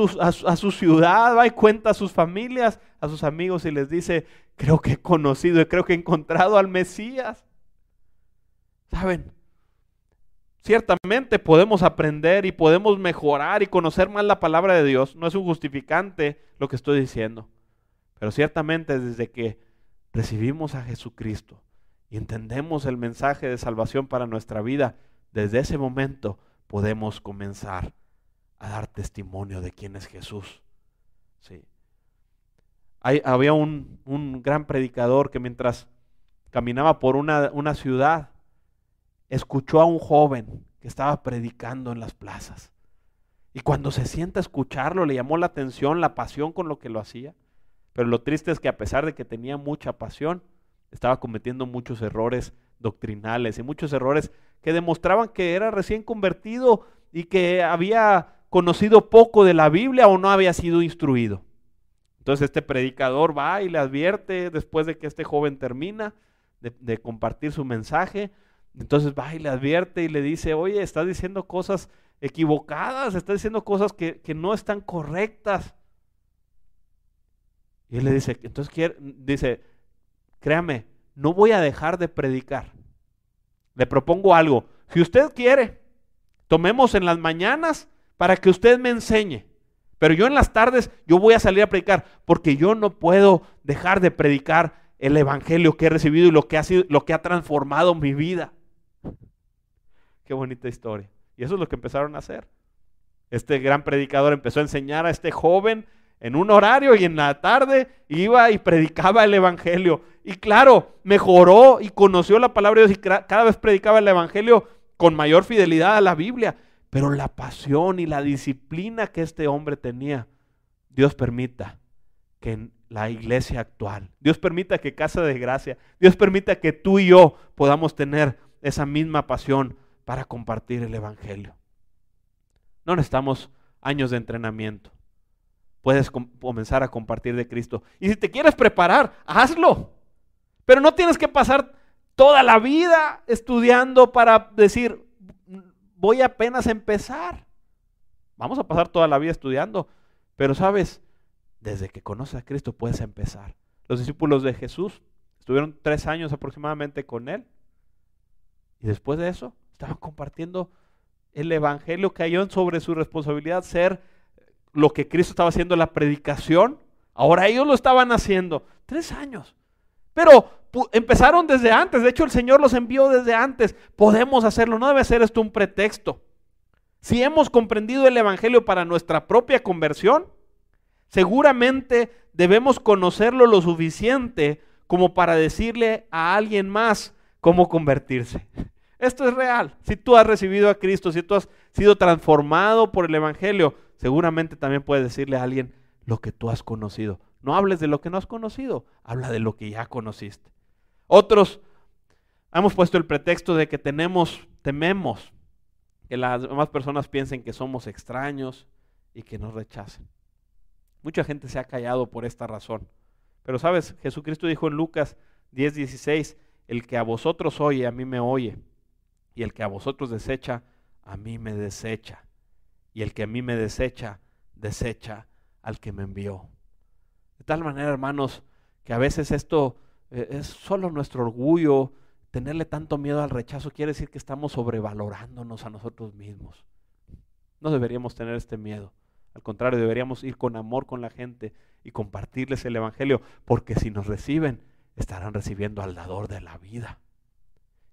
A: su ciudad, va y cuenta a sus familias, a sus amigos y les dice, creo que he conocido y creo que he encontrado al Mesías. ¿Saben? Ciertamente podemos aprender y podemos mejorar y conocer más la palabra de Dios. No es un justificante lo que estoy diciendo. Pero ciertamente desde que recibimos a Jesucristo y entendemos el mensaje de salvación para nuestra vida, desde ese momento podemos comenzar a dar testimonio de quién es Jesús. Sí. había un, un, gran predicador que mientras caminaba por una, una ciudad, escuchó a un joven que estaba predicando en las plazas. Y cuando se sienta a escucharlo, le llamó la atención, la pasión con lo que lo hacía. Pero lo triste es que a pesar de que tenía mucha pasión, estaba cometiendo muchos errores doctrinales y muchos errores que demostraban que era recién convertido y que había conocido poco de la Biblia o no había sido instruido. Entonces este predicador va y le advierte después de que este joven termina de, compartir su mensaje. Entonces va y le advierte y le dice, oye, estás diciendo cosas equivocadas, estás diciendo cosas que, que no están correctas. Y él le dice, entonces dice, créame, no voy a dejar de predicar. Le propongo algo. Si usted quiere, tomemos en las mañanas para que usted me enseñe. Pero yo en las tardes, yo voy a salir a predicar, porque yo no puedo dejar de predicar el evangelio que he recibido y lo que ha sido, lo que ha transformado mi vida. Qué bonita historia. Y eso es lo que empezaron a hacer. Este gran predicador empezó a enseñar a este joven en un horario y en la tarde iba y predicaba el Evangelio. Y claro, mejoró y conoció la palabra de Dios y cada vez predicaba el Evangelio con mayor fidelidad a la Biblia. Pero la pasión y la disciplina que este hombre tenía, Dios permita que en la iglesia actual, Dios permita que Casa de Gracia, Dios permita que tú y yo podamos tener esa misma pasión para compartir el Evangelio. No necesitamos años de entrenamiento puedes comenzar a compartir de Cristo. Y si te quieres preparar, hazlo. Pero no tienes que pasar toda la vida estudiando para decir, voy apenas a empezar. Vamos a pasar toda la vida estudiando. Pero sabes, desde que conoces a Cristo puedes empezar. Los discípulos de Jesús estuvieron tres años aproximadamente con Él. Y después de eso, estaban compartiendo el Evangelio que sobre su responsabilidad ser lo que Cristo estaba haciendo en la predicación, ahora ellos lo estaban haciendo. Tres años. Pero empezaron desde antes, de hecho el Señor los envió desde antes. Podemos hacerlo, no debe ser esto un pretexto. Si hemos comprendido el Evangelio para nuestra propia conversión, seguramente debemos conocerlo lo suficiente como para decirle a alguien más cómo convertirse. Esto es real. Si tú has recibido a Cristo, si tú has sido transformado por el Evangelio, seguramente también puedes decirle a alguien lo que tú has conocido. No hables de lo que no has conocido, habla de lo que ya conociste. Otros hemos puesto el pretexto de que tenemos, tememos que las demás personas piensen que somos extraños y que nos rechacen. Mucha gente se ha callado por esta razón. Pero sabes, Jesucristo dijo en Lucas 10:16, el que a vosotros oye, a mí me oye, y el que a vosotros desecha, a mí me desecha y el que a mí me desecha, desecha al que me envió. De tal manera, hermanos, que a veces esto eh, es solo nuestro orgullo, tenerle tanto miedo al rechazo quiere decir que estamos sobrevalorándonos a nosotros mismos. No deberíamos tener este miedo. Al contrario, deberíamos ir con amor con la gente y compartirles el Evangelio, porque si nos reciben, estarán recibiendo al dador de la vida.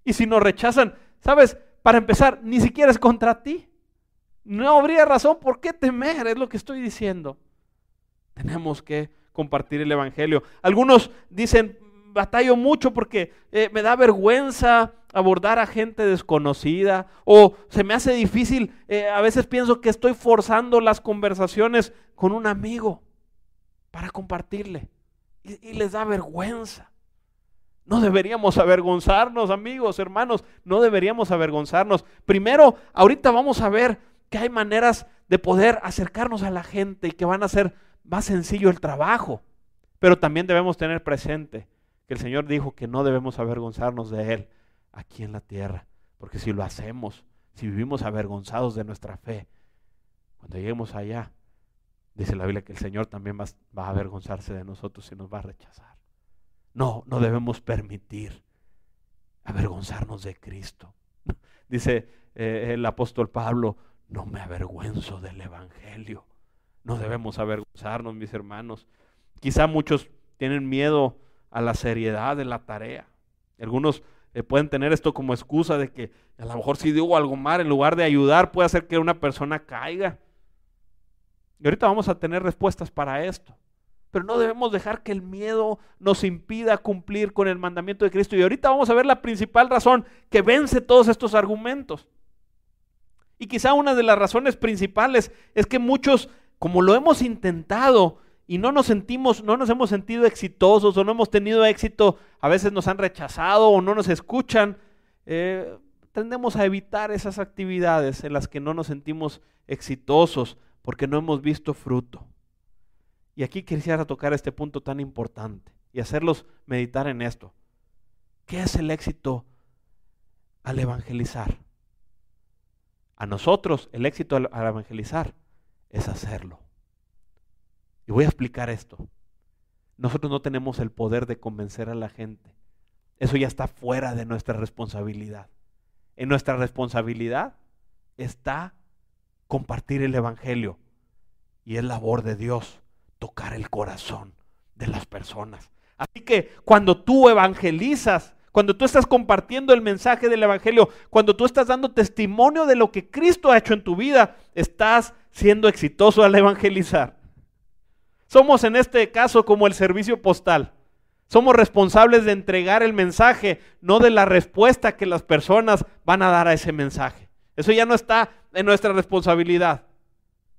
A: Y si nos rechazan, sabes, para empezar, ni siquiera es contra ti. No habría razón por qué temer, es lo que estoy diciendo. Tenemos que compartir el Evangelio. Algunos dicen, batallo mucho porque eh, me da vergüenza abordar a gente desconocida o se me hace difícil, eh, a veces pienso que estoy forzando las conversaciones con un amigo para compartirle y les da vergüenza. No deberíamos avergonzarnos, amigos, hermanos, no deberíamos avergonzarnos. Primero, ahorita vamos a ver que hay maneras de poder acercarnos a la gente y que van a hacer más sencillo el trabajo. Pero también debemos tener presente que el Señor dijo que no debemos avergonzarnos de Él aquí en la tierra. Porque si lo hacemos, si vivimos avergonzados de nuestra fe, cuando lleguemos allá, dice la Biblia que el Señor también va, a avergonzarse de nosotros y nos va a rechazar. No, no debemos permitir avergonzarnos de Cristo. Dice eh, el apóstol Pablo, no me avergüenzo del Evangelio. No debemos avergonzarnos, mis hermanos. Quizá muchos tienen miedo a la seriedad de la tarea. Algunos eh, pueden tener esto como excusa de que a lo mejor si digo algo mal, en lugar de ayudar, puede hacer que una persona caiga. Y ahorita vamos a tener respuestas para esto. Pero no debemos dejar que el miedo nos impida cumplir con el mandamiento de Cristo. Y ahorita vamos a ver la principal razón que vence todos estos argumentos. Y quizá una de las razones principales es que muchos, como lo hemos intentado y no nos sentimos, no nos hemos sentido exitosos o no hemos tenido éxito, a veces nos han rechazado o no nos escuchan, eh, tendemos a evitar esas actividades en las que no nos sentimos exitosos porque no hemos visto fruto. Y aquí quisiera tocar este punto tan importante y hacerlos meditar en esto. ¿Qué es el éxito al evangelizar? A nosotros el éxito al, evangelizar es hacerlo. Y voy a explicar esto. Nosotros no tenemos el poder de convencer a la gente. Eso ya está fuera de nuestra responsabilidad. En nuestra responsabilidad está compartir el Evangelio. Y es labor de Dios tocar el corazón de las personas. Así que cuando tú evangelizas, cuando tú estás compartiendo el mensaje del Evangelio, cuando tú estás dando testimonio de lo que Cristo ha hecho en tu vida, estás siendo exitoso al evangelizar. Somos en este caso como el servicio postal. Somos responsables de entregar el mensaje, no de la respuesta que las personas van a dar a ese mensaje. Eso ya no está en nuestra responsabilidad.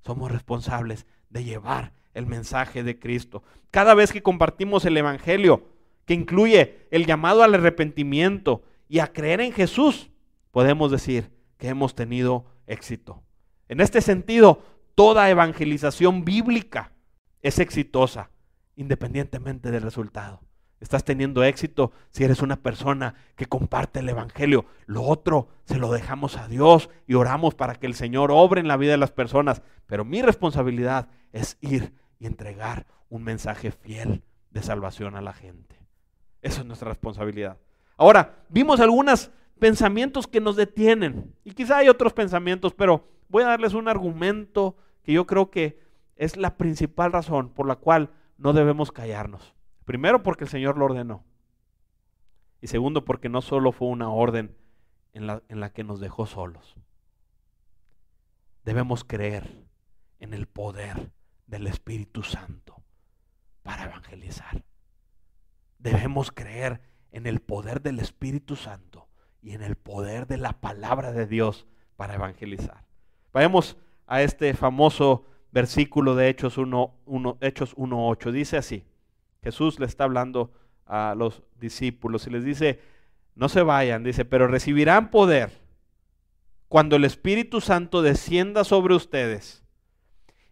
A: Somos responsables de llevar el mensaje de Cristo. Cada vez que compartimos el Evangelio, que incluye el llamado al arrepentimiento y a creer en Jesús, podemos decir que hemos tenido éxito. En este sentido, toda evangelización bíblica es exitosa, independientemente del resultado. Estás teniendo éxito si eres una persona que comparte el Evangelio. Lo otro se lo dejamos a Dios y oramos para que el Señor obre en la vida de las personas. Pero mi responsabilidad es ir y entregar un mensaje fiel de salvación a la gente. Esa es nuestra responsabilidad. Ahora, vimos algunos pensamientos que nos detienen. Y quizá hay otros pensamientos, pero voy a darles un argumento que yo creo que es la principal razón por la cual no debemos callarnos. Primero porque el Señor lo ordenó. Y segundo porque no solo fue una orden en la, en la que nos dejó solos. Debemos creer en el poder del Espíritu Santo para evangelizar. Debemos creer en el poder del Espíritu Santo y en el poder de la palabra de Dios para evangelizar. Vayamos a este famoso versículo de Hechos 1.8. Hechos 1.8. Dice así. Jesús le está hablando a los discípulos y les dice, no se vayan, dice, pero recibirán poder cuando el Espíritu Santo descienda sobre ustedes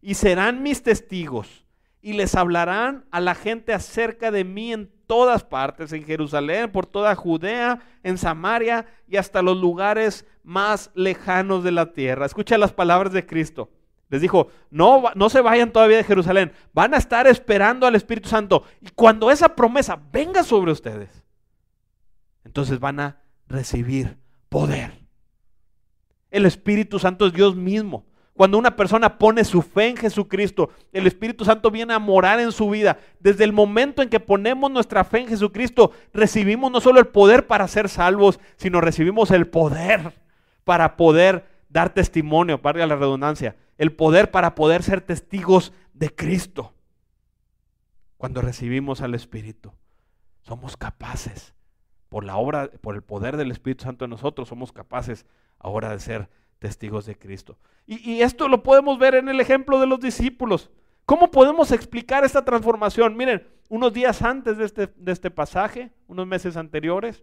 A: y serán mis testigos y les hablarán a la gente acerca de mí en todas partes, en Jerusalén, por toda Judea, en Samaria y hasta los lugares más lejanos de la tierra. Escucha las palabras de Cristo. Les dijo, no, no se vayan todavía de Jerusalén, van a estar esperando al Espíritu Santo. Y cuando esa promesa venga sobre ustedes, entonces van a recibir poder. El Espíritu Santo es Dios mismo. Cuando una persona pone su fe en Jesucristo, el Espíritu Santo viene a morar en su vida. Desde el momento en que ponemos nuestra fe en Jesucristo, recibimos no solo el poder para ser salvos, sino recibimos el poder para poder dar testimonio, para la redundancia, el poder para poder ser testigos de Cristo. Cuando recibimos al Espíritu, somos capaces, por la obra, por el poder del Espíritu Santo en nosotros, somos capaces ahora de ser testigos de Cristo. Y, esto lo podemos ver en el ejemplo de los discípulos. ¿Cómo podemos explicar esta transformación? Miren, unos días antes de este, de este pasaje, unos meses anteriores,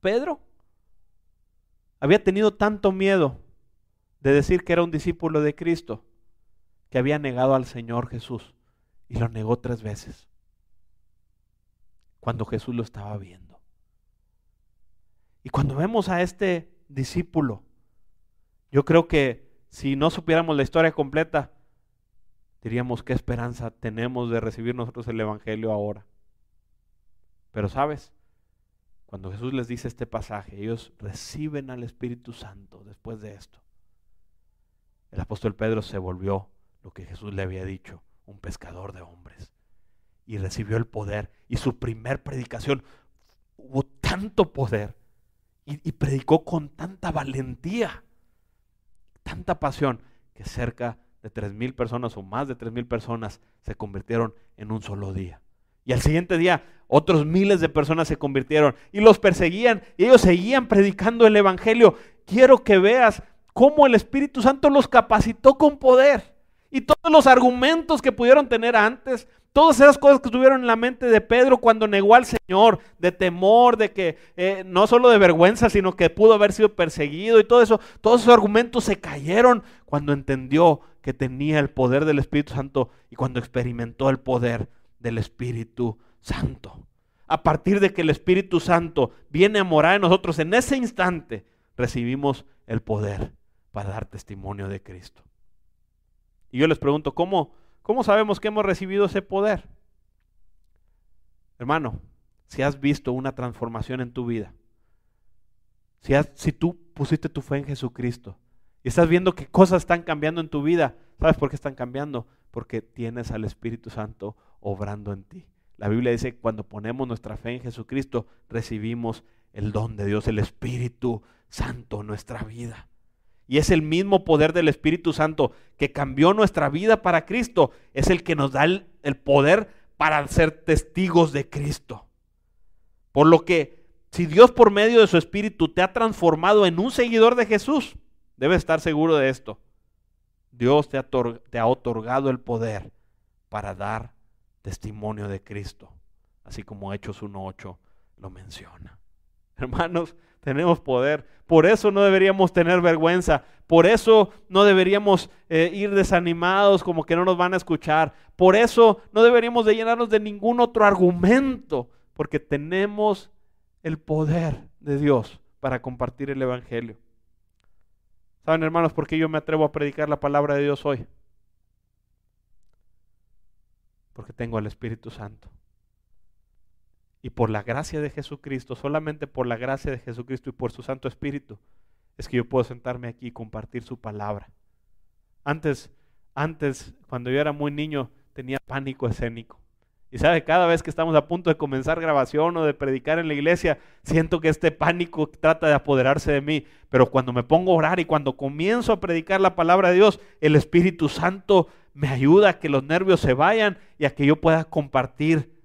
A: Pedro había tenido tanto miedo de decir que era un discípulo de Cristo que había negado al Señor Jesús y lo negó tres veces cuando Jesús lo estaba viendo. Y cuando vemos a este discípulo, yo creo que si no supiéramos la historia completa, diríamos qué esperanza tenemos de recibir nosotros el Evangelio ahora. Pero sabes, cuando Jesús les dice este pasaje, ellos reciben al Espíritu Santo después de esto. El apóstol Pedro se volvió lo que Jesús le había dicho, un pescador de hombres. Y recibió el poder. Y su primer predicación hubo tanto poder. Y, predicó con tanta valentía, tanta pasión, que cerca de tres mil personas o más de tres mil personas se convirtieron en un solo día. Y al siguiente día otros miles de personas se convirtieron y los perseguían y ellos seguían predicando el Evangelio. Quiero que veas cómo el Espíritu Santo los capacitó con poder. Y todos los argumentos que pudieron tener antes, todas esas cosas que estuvieron en la mente de Pedro cuando negó al Señor, de temor, de que eh, no solo de vergüenza, sino que pudo haber sido perseguido y todo eso, todos esos argumentos se cayeron cuando entendió que tenía el poder del Espíritu Santo y cuando experimentó el poder del Espíritu Santo. A partir de que el Espíritu Santo viene a morar en nosotros, en ese instante recibimos el poder para dar testimonio de Cristo. Y yo les pregunto, ¿cómo, cómo sabemos que hemos recibido ese poder? Hermano, si has visto una transformación en tu vida, si, si tú pusiste tu fe en Jesucristo y estás viendo que cosas están cambiando en tu vida, ¿sabes por qué están cambiando? Porque tienes al Espíritu Santo obrando en ti. La Biblia dice que cuando ponemos nuestra fe en Jesucristo, recibimos el don de Dios, el Espíritu Santo en nuestra vida. Y es el mismo poder del Espíritu Santo que cambió nuestra vida para Cristo. Es el que nos da el, poder para ser testigos de Cristo. Por lo que, si Dios por medio de su Espíritu te ha transformado en un seguidor de Jesús, debes estar seguro de esto. Dios te ha, te ha otorgado el poder para dar testimonio de Cristo, así como Hechos 1.8 lo menciona. Hermanos, tenemos poder. Por eso no deberíamos tener vergüenza. Por eso no deberíamos eh, ir desanimados como que no nos van a escuchar. Por eso no deberíamos de llenarnos de ningún otro argumento. Porque tenemos el poder de Dios para compartir el Evangelio. ¿Saben hermanos por qué yo me atrevo a predicar la palabra de Dios hoy? Porque tengo al Espíritu Santo. Y por la gracia de Jesucristo, solamente por la gracia de Jesucristo y por su Santo Espíritu, es que yo puedo sentarme aquí y compartir su palabra. Antes, antes, cuando yo era muy niño, tenía pánico escénico. Y sabe, cada vez que estamos a punto de comenzar grabación o de predicar en la iglesia, siento que este pánico trata de apoderarse de mí. Pero cuando me pongo a orar y cuando comienzo a predicar la palabra de Dios, el Espíritu Santo me ayuda a que los nervios se vayan y a que yo pueda compartir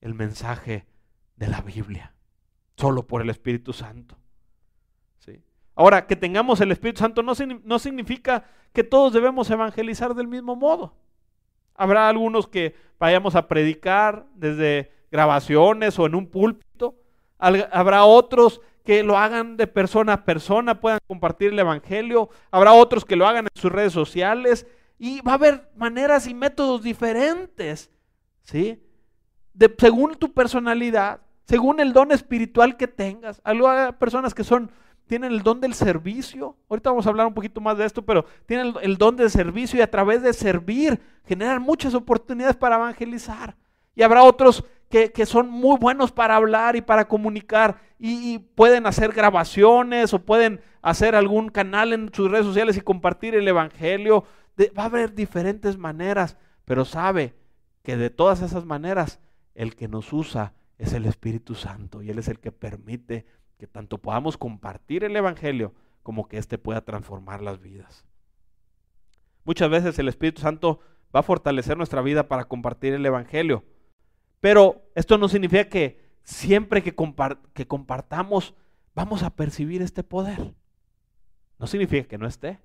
A: el mensaje de la Biblia, solo por el Espíritu Santo. ¿Sí? Ahora, que tengamos el Espíritu Santo no, no significa que todos debemos evangelizar del mismo modo. Habrá algunos que vayamos a predicar desde grabaciones o en un púlpito. Habrá otros que lo hagan de persona a persona, puedan compartir el Evangelio. Habrá otros que lo hagan en sus redes sociales. Y va a haber maneras y métodos diferentes, ¿sí? Según tu personalidad, según el don espiritual que tengas. Hay personas que son, tienen el don del servicio. Ahorita vamos a hablar un poquito más de esto, pero tienen el, don del servicio y a través de servir generan muchas oportunidades para evangelizar. Y habrá otros que, son muy buenos para hablar y para comunicar y, pueden hacer grabaciones o pueden hacer algún canal en sus redes sociales y compartir el Evangelio. va a haber diferentes maneras, pero sabe que de todas esas maneras el que nos usa es el Espíritu Santo y Él es el que permite que tanto podamos compartir el Evangelio como que éste pueda transformar las vidas. Muchas veces el Espíritu Santo va a fortalecer nuestra vida para compartir el Evangelio, pero esto no significa que siempre que, que compartamos vamos a percibir este poder. No significa que no esté,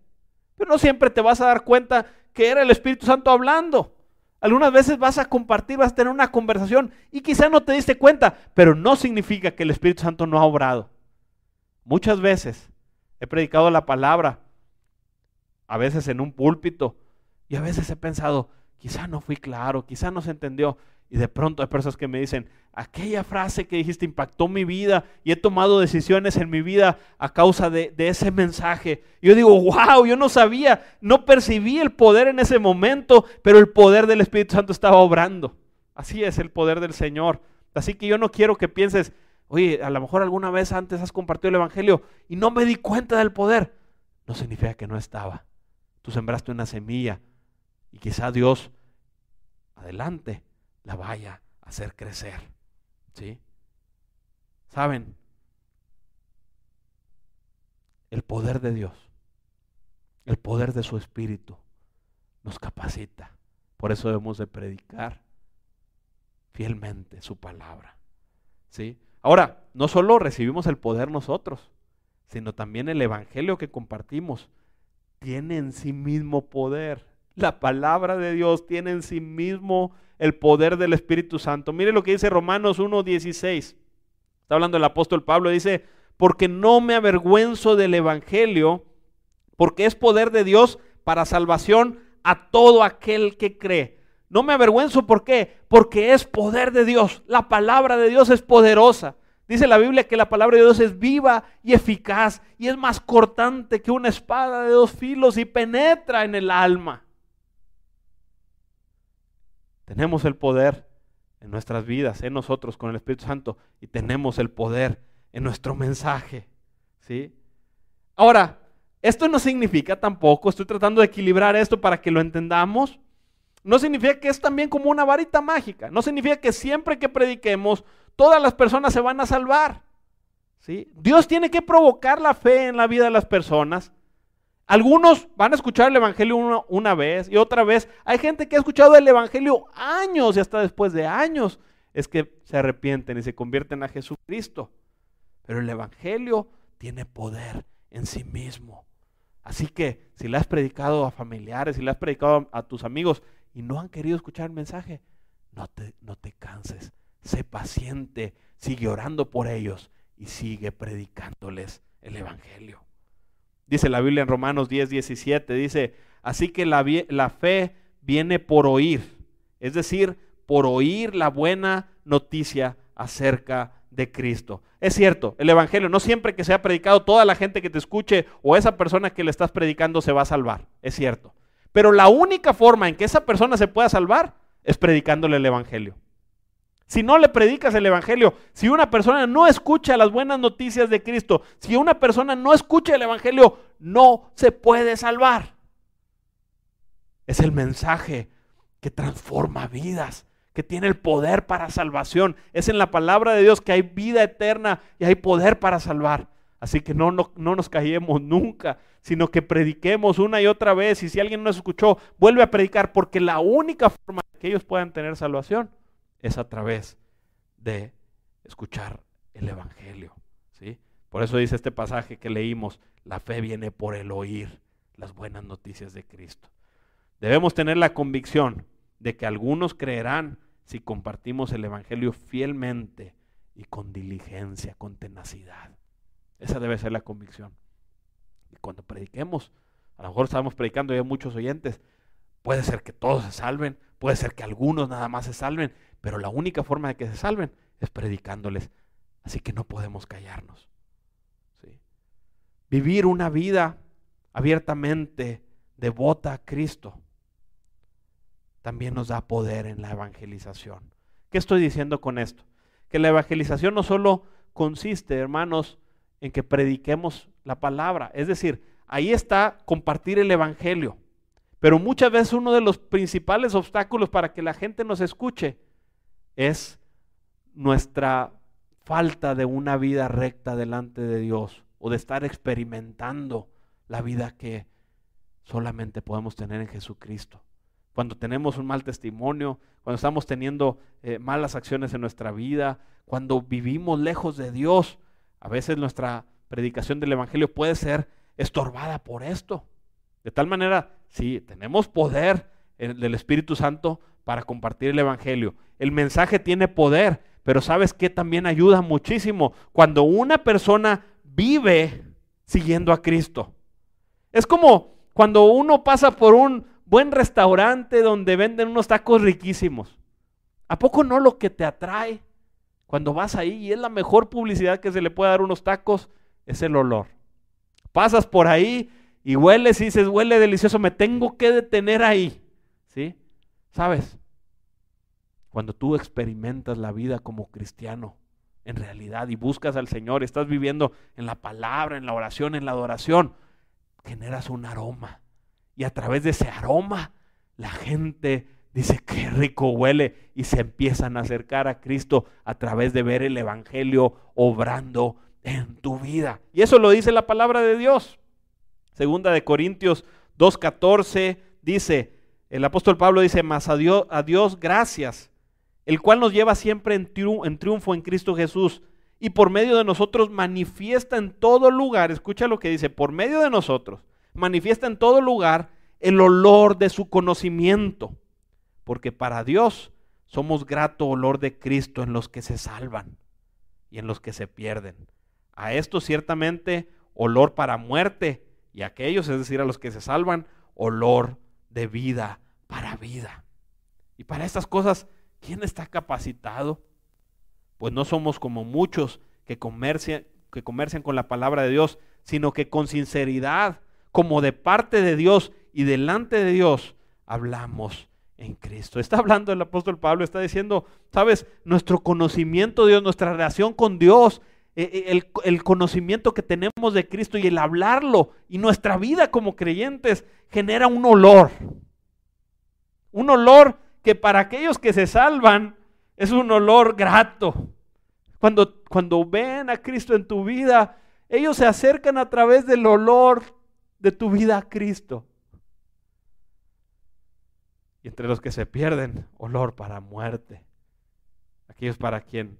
A: pero no siempre te vas a dar cuenta que era el Espíritu Santo hablando. Algunas veces vas a compartir, vas a tener una conversación y quizá no te diste cuenta, pero no significa que el Espíritu Santo no ha obrado. Muchas veces he predicado la palabra, a veces en un púlpito, y a veces he pensado, quizá no fui claro, quizá no se entendió. Y de pronto hay personas que me dicen, aquella frase que dijiste impactó mi vida y he tomado decisiones en mi vida a causa de, ese mensaje. Yo digo, wow, yo no sabía, no percibí el poder en ese momento, pero el poder del Espíritu Santo estaba obrando. Así es el poder del Señor. Así que yo no quiero que pienses, oye, a lo mejor alguna vez antes has compartido el Evangelio y no me di cuenta del poder. No significa que no estaba. Tú sembraste una semilla y quizá Dios, adelante, la vaya a hacer crecer. ¿Sí? ¿Saben? El poder de Dios, el poder de su Espíritu nos capacita. Por eso debemos de predicar fielmente su palabra. ¿Sí? Ahora, no solo recibimos el poder nosotros, sino también el Evangelio que compartimos tiene en sí mismo poder La palabra de Dios tiene en sí mismo el poder del Espíritu Santo. Mire lo que dice Romanos 1.16. Está hablando el apóstol Pablo, dice, porque no me avergüenzo del Evangelio, porque es poder de Dios para salvación a todo aquel que cree. No me avergüenzo, ¿por qué? Porque es poder de Dios. La palabra de Dios es poderosa. Dice la Biblia que la palabra de Dios es viva y eficaz y es más cortante que una espada de dos filos y penetra en el alma. Tenemos el poder en nuestras vidas, en nosotros con el Espíritu Santo y tenemos el poder en nuestro mensaje. ¿sí? Ahora, esto no significa tampoco, estoy tratando de equilibrar esto para que lo entendamos. No significa que es también como una varita mágica. No significa que siempre que prediquemos todas las personas se van a salvar. ¿sí? Dios tiene que provocar la fe en la vida de las personas. Algunos van a escuchar el Evangelio una, una, vez y otra vez. Hay gente que ha escuchado el Evangelio años y hasta después de años es que se arrepienten y se convierten a Jesucristo. Pero el Evangelio tiene poder en sí mismo. Así que si le has predicado a familiares, si le has predicado a, tus amigos y no han querido escuchar el mensaje, no te, no te canses. Sé paciente, sigue orando por ellos y sigue predicándoles el Evangelio. Dice la Biblia en Romanos 10, 17, dice, así que la, la fe viene por oír, es decir, por oír la buena noticia acerca de Cristo. Es cierto, el Evangelio, no siempre que sea predicado, toda la gente que te escuche o esa persona que le estás predicando se va a salvar. Es cierto. Pero la única forma en que esa persona se pueda salvar es predicándole el Evangelio. Si no le predicas el Evangelio, si una persona no escucha las buenas noticias de Cristo, si una persona no escucha el Evangelio, no se puede salvar. Es el mensaje que transforma vidas que tiene el poder para salvación. Es en la palabra de Dios que hay vida eterna y hay poder para salvar. Así que no, no, nos callemos nunca, sino que prediquemos una y otra vez. Y si alguien no escuchó, vuelve a predicar, porque la única forma de que ellos puedan tener salvación es a través de escuchar el Evangelio. ¿sí? Por eso dice este pasaje que leímos, la fe viene por el oír las buenas noticias de Cristo. Debemos tener la convicción de que algunos creerán si compartimos el Evangelio fielmente y con diligencia, con tenacidad. Esa debe ser la convicción. Y cuando prediquemos, a lo mejor estamos predicando y hay muchos oyentes, puede ser que todos se salven, puede ser que algunos nada más se salven, pero la única forma de que se salven es predicándoles. Así que no podemos callarnos. Vivir una vida abiertamente devota a Cristo también nos da poder en la evangelización. ¿Qué estoy diciendo con esto? Que la evangelización no solo consiste, hermanos, en que prediquemos la palabra, es decir, ahí está compartir el evangelio. Pero muchas veces uno de los principales obstáculos para que la gente nos escuche es nuestra falta de una vida recta delante de Dios o de estar experimentando la vida que solamente podemos tener en Jesucristo cuando tenemos un mal testimonio, cuando estamos teniendo eh, malas acciones en nuestra vida, cuando vivimos lejos de Dios. A veces nuestra predicación del Evangelio puede ser estorbada por esto. De tal manera, sí, tenemos poder del Espíritu Santo para compartir el Evangelio. El mensaje tiene poder, pero ¿sabes qué también ayuda muchísimo? Cuando una persona vive siguiendo a Cristo. Es como cuando uno pasa por un, buen restaurante donde venden unos tacos riquísimos. ¿A poco no lo que te atrae cuando vas ahí y es la mejor publicidad que se le puede dar a unos tacos? Es el olor. Pasas por ahí y hueles y dices, huele delicioso, me tengo que detener ahí. ¿Sí? ¿Sabes? Cuando tú experimentas la vida como cristiano, en realidad, y buscas al Señor, estás viviendo en la palabra, en la oración, en la adoración, generas un aroma y a través de ese aroma, la gente dice, qué rico huele. Y se empiezan a acercar a Cristo a través de ver el Evangelio obrando en tu vida. Y eso lo dice la palabra de Dios. Segunda de Corintios 2.14 dice, el apóstol Pablo dice, más a Dios, a Dios gracias, el cual nos lleva siempre en triunfo, en triunfo en Cristo Jesús y por medio de nosotros manifiesta en todo lugar, escucha lo que dice, por medio de nosotros manifiesta en todo lugar el olor de su conocimiento, porque para Dios somos grato olor de Cristo en los que se salvan y en los que se pierden. A esto ciertamente olor para muerte y aquellos, es decir, a los que se salvan, olor de vida para vida. Y para estas cosas, ¿quién está capacitado? Pues no somos como muchos que comercian, que comercian con la palabra de Dios, sino que con sinceridad, como de parte de Dios y delante de Dios, hablamos en Cristo. Está hablando el apóstol Pablo, está diciendo, sabes, nuestro conocimiento de Dios, nuestra relación con Dios, el, el, conocimiento que tenemos de Cristo y el hablarlo y nuestra vida como creyentes genera un olor. Un olor que para aquellos que se salvan es un olor grato. Cuando, cuando ven a Cristo en tu vida, ellos se acercan a través del olor de tu vida a Cristo. Y entre los que se pierden, olor para muerte. Aquellos para quien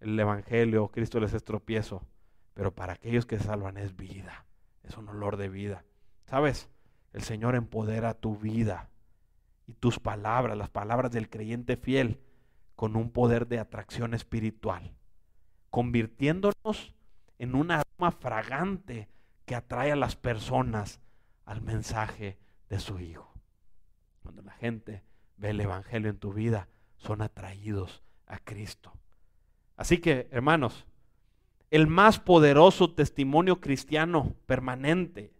A: el Evangelio, Cristo les es tropiezo. Pero para aquellos que salvan es vida. Es un olor de vida. ¿Sabes? El Señor empodera tu vida y tus palabras, las palabras del creyente fiel, con un poder de atracción espiritual, convirtiéndonos en un aroma fragante que atrae a las personas al mensaje de su Hijo. Cuando la gente ve el Evangelio en tu vida, son atraídos a Cristo. Así que, hermanos, el más poderoso testimonio cristiano permanente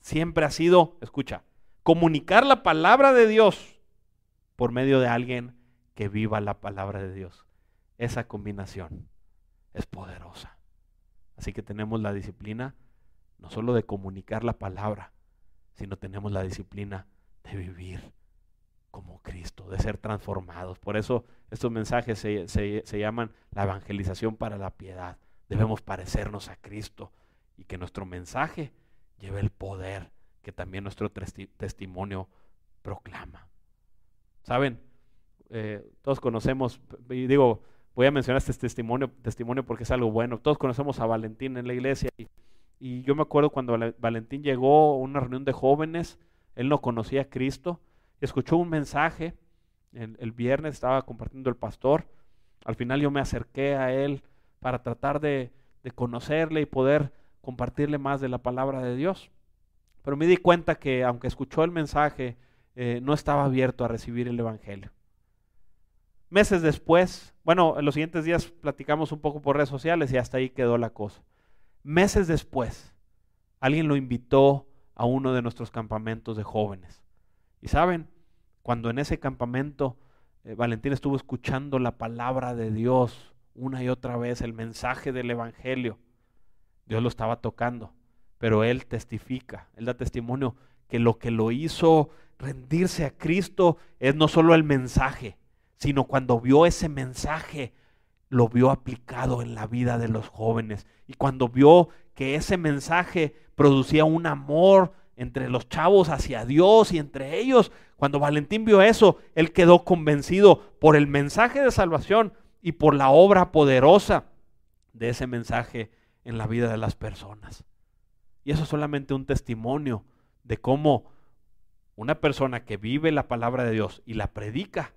A: siempre ha sido, escucha, comunicar la palabra de Dios por medio de alguien que viva la palabra de Dios. Esa combinación es poderosa. Así que tenemos la disciplina no solo de comunicar la palabra, sino tenemos la disciplina de vivir como Cristo, de ser transformados. Por eso estos mensajes se, se, llaman la evangelización para la piedad. Debemos parecernos a Cristo y que nuestro mensaje lleve el poder que también nuestro testimonio proclama. ¿Saben? Eh, todos conocemos, y digo, voy a mencionar este testimonio, testimonio porque es algo bueno. Todos conocemos a Valentín en la iglesia y, y yo me acuerdo cuando Valentín llegó a una reunión de jóvenes, él no conocía a Cristo escuchó un mensaje, el, viernes estaba compartiendo el pastor, al final yo me acerqué a él para tratar de, conocerle y poder compartirle más de la palabra de Dios. Pero me di cuenta que aunque escuchó el mensaje, eh, no estaba abierto a recibir el Evangelio. Meses después, bueno, en los siguientes días platicamos un poco por redes sociales y hasta ahí quedó la cosa. Meses después, alguien lo invitó a uno de nuestros campamentos de jóvenes. Y saben, cuando en ese campamento eh, Valentín estuvo escuchando la palabra de Dios una y otra vez, el mensaje del Evangelio, Dios lo estaba tocando, pero él testifica, él da testimonio que lo que lo hizo rendirse a Cristo es no solo el mensaje, sino cuando vio ese mensaje, lo vio aplicado en la vida de los jóvenes. Y cuando vio que ese mensaje producía un amor entre los chavos hacia Dios y entre ellos. Cuando Valentín vio eso, él quedó convencido por el mensaje de salvación y por la obra poderosa de ese mensaje en la vida de las personas. Y eso es solamente un testimonio de cómo una persona que vive la palabra de Dios y la predica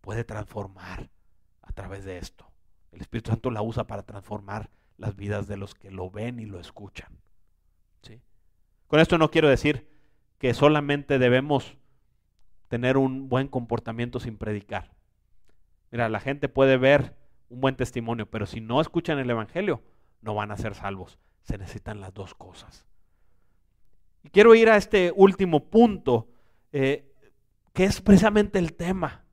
A: puede transformar a través de esto. El Espíritu Santo la usa para transformar las vidas de los que lo ven y lo escuchan. Con esto no quiero decir que solamente debemos tener un buen comportamiento sin predicar. Mira, la gente puede ver un buen testimonio, pero si no escuchan el Evangelio, no van a ser salvos. Se necesitan las dos cosas. Y quiero ir a este último punto, eh, que es precisamente el tema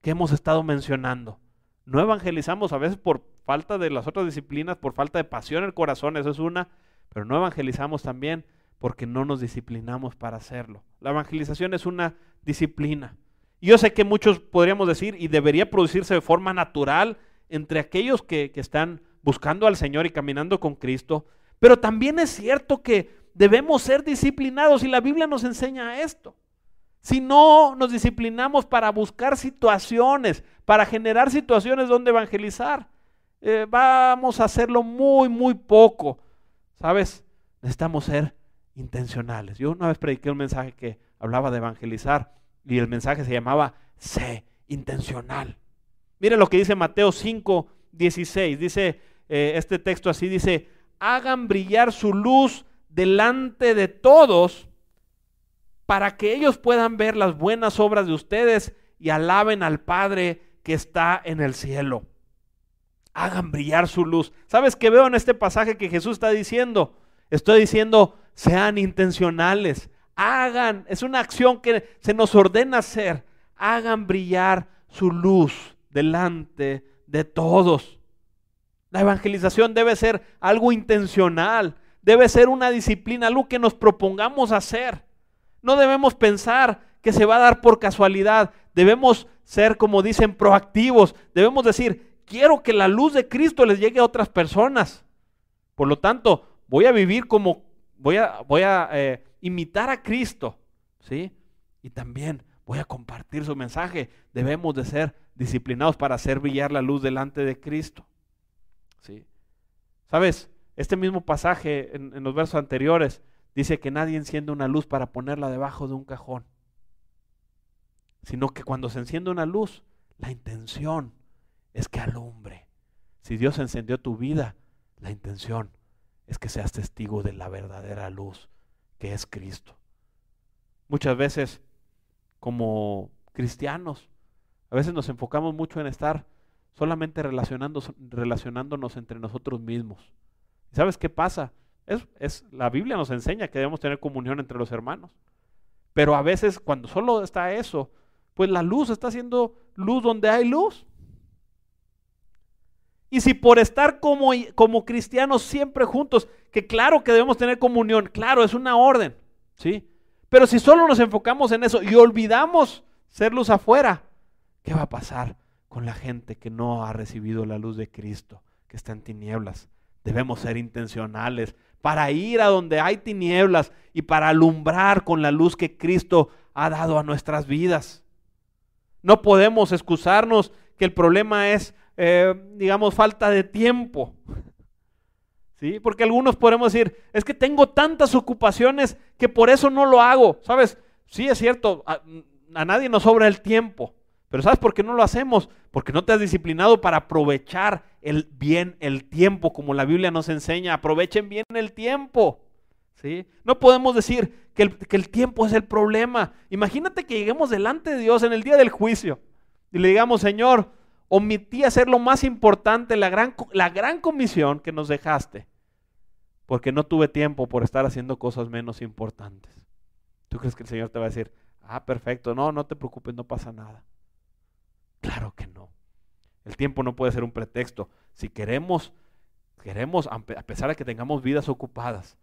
A: que hemos estado mencionando. No evangelizamos a veces por falta de las otras disciplinas, por falta de pasión en el corazón, eso es una, pero no evangelizamos también porque no nos disciplinamos para hacerlo. La evangelización es una disciplina. Yo sé que muchos podríamos decir, y debería producirse de forma natural entre aquellos que, que están buscando al Señor y caminando con Cristo, pero también es cierto que debemos ser disciplinados y la Biblia nos enseña esto. Si no nos disciplinamos para buscar situaciones, para generar situaciones donde evangelizar, eh, vamos a hacerlo muy, muy poco. ¿Sabes? Necesitamos ser intencionales. Yo una vez prediqué un mensaje que hablaba de evangelizar y el mensaje se llamaba sé intencional. Mire lo que dice Mateo 5, 16. Dice eh, este texto así, dice, hagan brillar su luz delante de todos para que ellos puedan ver las buenas obras de ustedes y alaben al Padre que está en el cielo. Hagan brillar su luz. ¿Sabes qué veo en este pasaje que Jesús está diciendo? Estoy diciendo, sean intencionales, hagan, es una acción que se nos ordena hacer, hagan brillar su luz delante de todos. La evangelización debe ser algo intencional, debe ser una disciplina, algo que nos propongamos hacer. No debemos pensar que se va a dar por casualidad, debemos ser, como dicen, proactivos, debemos decir, quiero que la luz de Cristo les llegue a otras personas. Por lo tanto, voy a vivir como, voy a, voy a eh, imitar a Cristo, ¿sí? Y también voy a compartir su mensaje. Debemos de ser disciplinados para hacer brillar la luz delante de Cristo, ¿sí? ¿Sabes? Este mismo pasaje en, en los versos anteriores dice que nadie enciende una luz para ponerla debajo de un cajón, sino que cuando se enciende una luz, la intención es que alumbre. Si Dios encendió tu vida, la intención es que seas testigo de la verdadera luz que es Cristo. Muchas veces, como cristianos, a veces nos enfocamos mucho en estar solamente relacionándonos entre nosotros mismos. ¿Sabes qué pasa? Es, es, la Biblia nos enseña que debemos tener comunión entre los hermanos. Pero a veces cuando solo está eso, pues la luz está haciendo luz donde hay luz. Y si por estar como, como cristianos siempre juntos, que claro que debemos tener comunión, claro, es una orden, ¿sí? Pero si solo nos enfocamos en eso y olvidamos ser luz afuera, ¿qué va a pasar con la gente que no ha recibido la luz de Cristo, que está en tinieblas? Debemos ser intencionales para ir a donde hay tinieblas y para alumbrar con la luz que Cristo ha dado a nuestras vidas. No podemos excusarnos que el problema es eh, digamos, falta de tiempo. ¿Sí? Porque algunos podemos decir, es que tengo tantas ocupaciones que por eso no lo hago. ¿Sabes? Sí, es cierto, a, a nadie nos sobra el tiempo. Pero ¿sabes por qué no lo hacemos? Porque no te has disciplinado para aprovechar el bien el tiempo, como la Biblia nos enseña. Aprovechen bien el tiempo. ¿sí? No podemos decir que el, que el, tiempo es el problema. Imagínate que lleguemos delante de Dios en el día del juicio y le digamos, Señor, omití hacer lo más importante, la gran, la gran comisión que nos dejaste, porque no tuve tiempo por estar haciendo cosas menos importantes. ¿Tú crees que el Señor te va a decir, ah, perfecto, no, no te preocupes, no pasa nada? Claro que no. El tiempo no puede ser un pretexto. Si queremos, queremos, a pesar de que tengamos vidas ocupadas,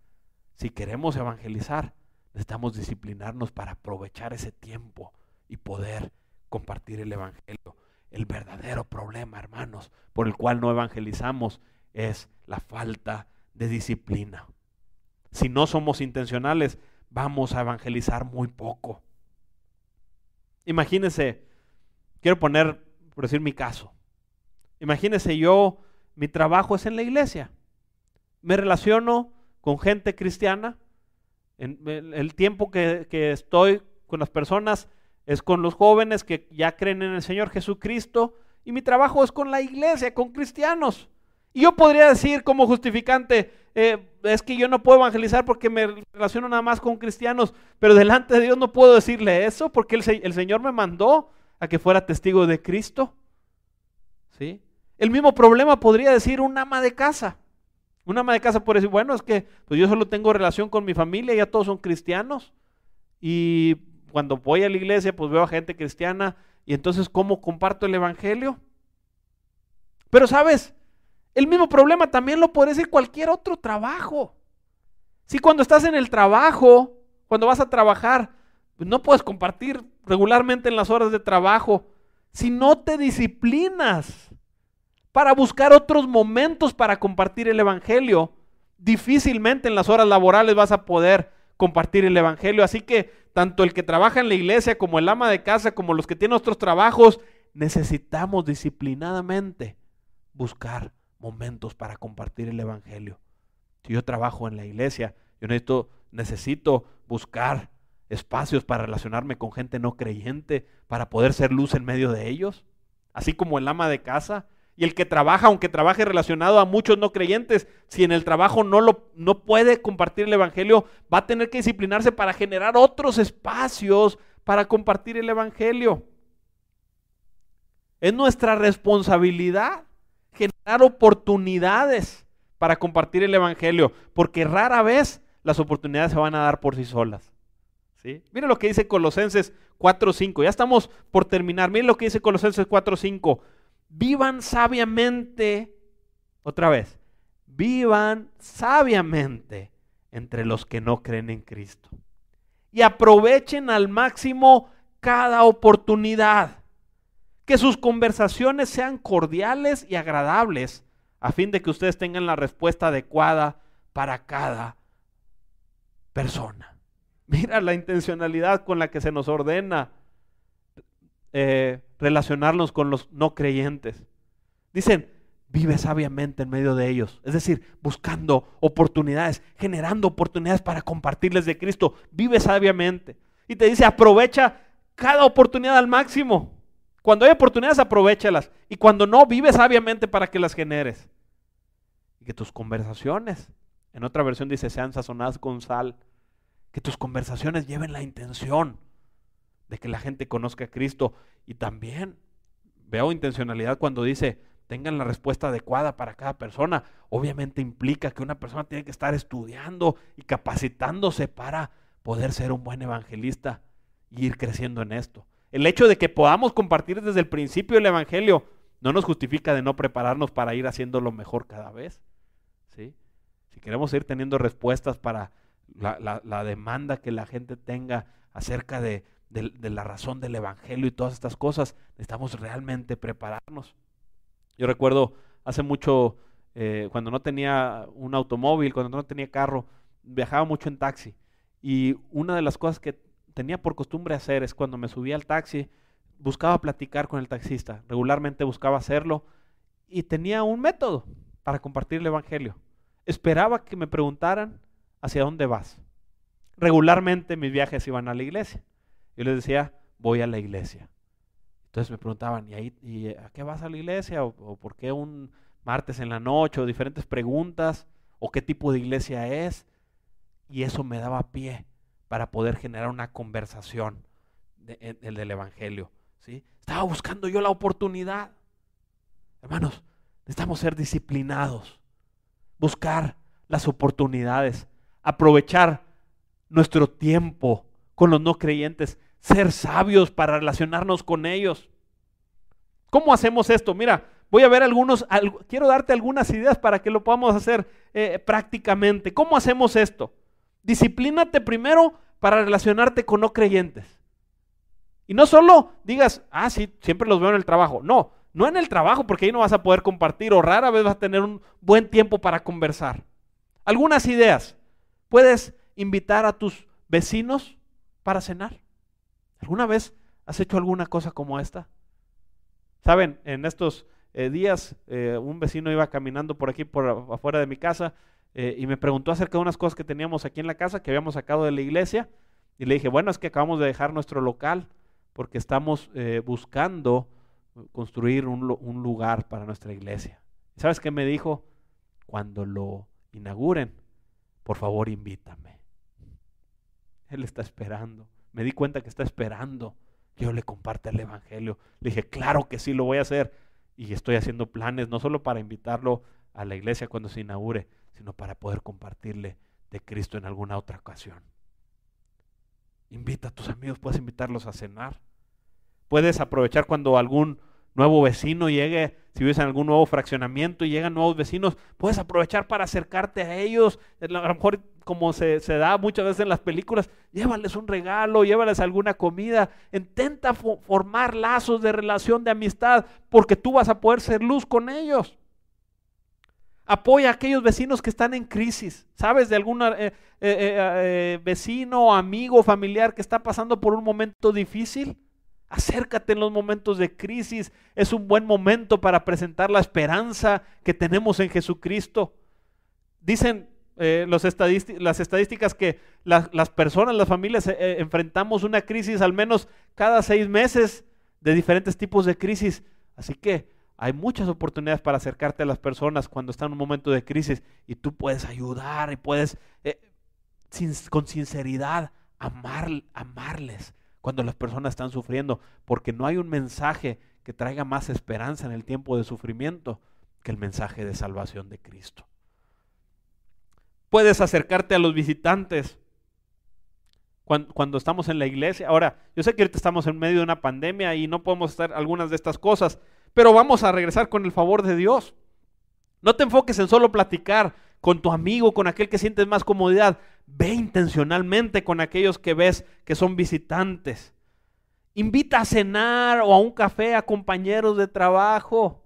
A: si queremos evangelizar, necesitamos disciplinarnos para aprovechar ese tiempo y poder compartir el Evangelio. El verdadero problema, hermanos, por el cual no evangelizamos es la falta de disciplina. Si no somos intencionales, vamos a evangelizar muy poco. Imagínense, quiero poner, por decir mi caso, imagínense yo, mi trabajo es en la iglesia. Me relaciono con gente cristiana. En el tiempo que, que estoy con las personas, es con los jóvenes que ya creen en el Señor Jesucristo y mi trabajo es con la iglesia, con cristianos. Y yo podría decir como justificante, eh, es que yo no puedo evangelizar porque me relaciono nada más con cristianos, pero delante de Dios no puedo decirle eso porque el, Señor me mandó a que fuera testigo de Cristo. ¿Sí? El mismo problema podría decir un ama de casa. Un ama de casa puede decir, bueno, es que pues yo solo tengo relación con mi familia, ya todos son cristianos. Y cuando voy a la iglesia, pues veo a gente cristiana y entonces ¿cómo comparto el Evangelio? Pero sabes, el mismo problema también lo puede decir cualquier otro trabajo. Si cuando estás en el trabajo, cuando vas a trabajar, pues no puedes compartir regularmente en las horas de trabajo, si no te disciplinas para buscar otros momentos para compartir el Evangelio, difícilmente en las horas laborales vas a poder compartir el Evangelio. Así que tanto el que trabaja en la iglesia como el ama de casa, como los que tienen otros trabajos, necesitamos disciplinadamente buscar momentos para compartir el Evangelio. Si yo trabajo en la iglesia, yo necesito necesito buscar espacios para relacionarme con gente no creyente, para poder ser luz en medio de ellos. Así como el ama de casa y el que trabaja, aunque trabaje relacionado a muchos no creyentes, si en el trabajo no, lo, no puede compartir el Evangelio, va a tener que disciplinarse para generar otros espacios para compartir el Evangelio. Es nuestra responsabilidad generar oportunidades para compartir el Evangelio, porque rara vez las oportunidades se van a dar por sí solas. ¿sí? Mire lo que dice Colosenses 4.5, ya estamos por terminar, mire lo que dice Colosenses 4.5, vivan sabiamente, otra vez, vivan sabiamente entre los que no creen en Cristo. Y aprovechen al máximo cada oportunidad que sus conversaciones sean cordiales y agradables, a fin de que ustedes tengan la respuesta adecuada para cada persona. Mira la intencionalidad con la que se nos ordena eh, relacionarnos con los no creyentes. Dicen, vive sabiamente en medio de ellos. Es decir, buscando oportunidades, generando oportunidades para compartirles de Cristo. Vive sabiamente. Y te dice, aprovecha cada oportunidad al máximo. Cuando hay oportunidades, aprovechalas. Y cuando no, vive sabiamente para que las generes. Y que tus conversaciones, en otra versión dice, sean sazonadas con sal. Que tus conversaciones lleven la intención de que la gente conozca a Cristo. Y también veo intencionalidad cuando dice, tengan la respuesta adecuada para cada persona. Obviamente implica que una persona tiene que estar estudiando y capacitándose para poder ser un buen evangelista y ir creciendo en esto. El hecho de que podamos compartir desde el principio el Evangelio no nos justifica de no prepararnos para ir haciéndolo mejor cada vez. ¿sí? Si queremos ir teniendo respuestas para la, demanda que la gente tenga acerca de, la razón del Evangelio y todas estas cosas, necesitamos realmente prepararnos. Yo recuerdo hace mucho, eh, cuando no tenía un automóvil, cuando no tenía carro, viajaba mucho en taxi. Y una de las cosas que tenía por costumbre hacer es cuando me subía al taxi, buscaba platicar con el taxista, regularmente buscaba hacerlo y tenía un método para compartir el Evangelio. Esperaba que me preguntaran hacia dónde vas. Regularmente mis viajes iban a la iglesia. Yo les decía, voy a la iglesia. Entonces me preguntaban, ¿y, ahí, y a qué vas a la iglesia? ¿O, ¿O, por qué un martes en la noche? O diferentes preguntas. ¿O qué tipo de iglesia es? Y eso me daba pie para poder generar una conversación del Evangelio. ¿sí? Estaba buscando yo la oportunidad. Hermanos, necesitamos ser disciplinados, buscar las oportunidades, aprovechar nuestro tiempo con los no creyentes, ser sabios para relacionarnos con ellos. ¿Cómo hacemos esto? Mira, voy a ver algunos, quiero darte algunas ideas para que lo podamos hacer eh, prácticamente. ¿Cómo hacemos esto? Disciplínate primero para relacionarte con no creyentes. Y no solo digas, ah, sí, siempre los veo en el trabajo. No, no en el trabajo, porque ahí no vas a poder compartir o rara vez vas a tener un buen tiempo para conversar. Algunas ideas. Puedes invitar a tus vecinos para cenar. ¿Alguna vez has hecho alguna cosa como esta? Saben, en estos eh, días eh, un vecino iba caminando por aquí, por afuera de mi casa, eh, y me preguntó acerca de unas cosas que teníamos aquí en la casa, que habíamos sacado de la iglesia. Y le dije, bueno, es que acabamos de dejar nuestro local porque estamos buscando construir un, un, lugar para nuestra iglesia. ¿Sabes qué me dijo? Cuando lo inauguren, por favor invítame. Él está esperando. Me di cuenta que está esperando que yo le comparta el Evangelio. Le dije, claro que sí, lo voy a hacer. Y estoy haciendo planes, no solo para invitarlo a la iglesia cuando se inaugure, sino para poder compartirle de Cristo en alguna otra ocasión. Invita a tus amigos, puedes invitarlos a cenar. Puedes aprovechar cuando algún nuevo vecino llegue, si vives en algún nuevo fraccionamiento y llegan nuevos vecinos, puedes aprovechar para acercarte a ellos. A lo mejor, como se, se da muchas veces en las películas, llévales un regalo, llévales alguna comida. Intenta formar lazos de relación, de amistad, porque tú vas a poder ser luz con ellos. Apoya a aquellos vecinos que están en crisis. ¿Sabes de algún eh, eh, eh, vecino, amigo, familiar que está pasando por un momento difícil? Acércate en los momentos de crisis. Es un buen momento para presentar la esperanza que tenemos en Jesucristo. Dicen eh, las estadísticas que las personas, las familias eh, enfrentamos una crisis al menos cada seis meses de diferentes tipos de crisis. Así que hay muchas oportunidades para acercarte a las personas cuando están en un momento de crisis y tú puedes ayudar y puedes con sinceridad amar, amarles cuando las personas están sufriendo, porque no hay un mensaje que traiga más esperanza en el tiempo de sufrimiento que el mensaje de salvación de Cristo. Puedes acercarte a los visitantes cuando, estamos en la iglesia. Ahora, yo sé que ahorita estamos en medio de una pandemia y no podemos hacer algunas de estas cosas, pero vamos a regresar con el favor de Dios. No te enfoques en solo platicar con tu amigo, con aquel que sientes más comodidad. Ve intencionalmente con aquellos que ves que son visitantes. Invita a cenar o a un café a compañeros de trabajo.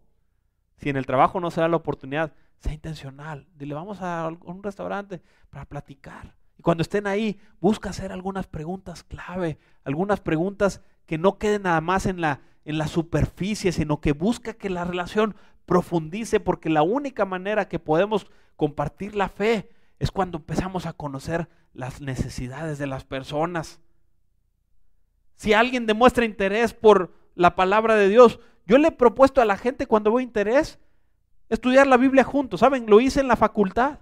A: Si en el trabajo no se da la oportunidad, sea intencional. Dile, vamos a un restaurante para platicar. Y cuando estén ahí, busca hacer algunas preguntas clave, algunas preguntas que no queden nada más en la, en la superficie, sino que busca que la relación profundice, porque la única manera que podemos compartir la fe es cuando empezamos a conocer las necesidades de las personas. Si alguien demuestra interés por la palabra de Dios, yo le he propuesto a la gente cuando veo interés estudiar la Biblia juntos. ¿Saben? Lo hice en la facultad.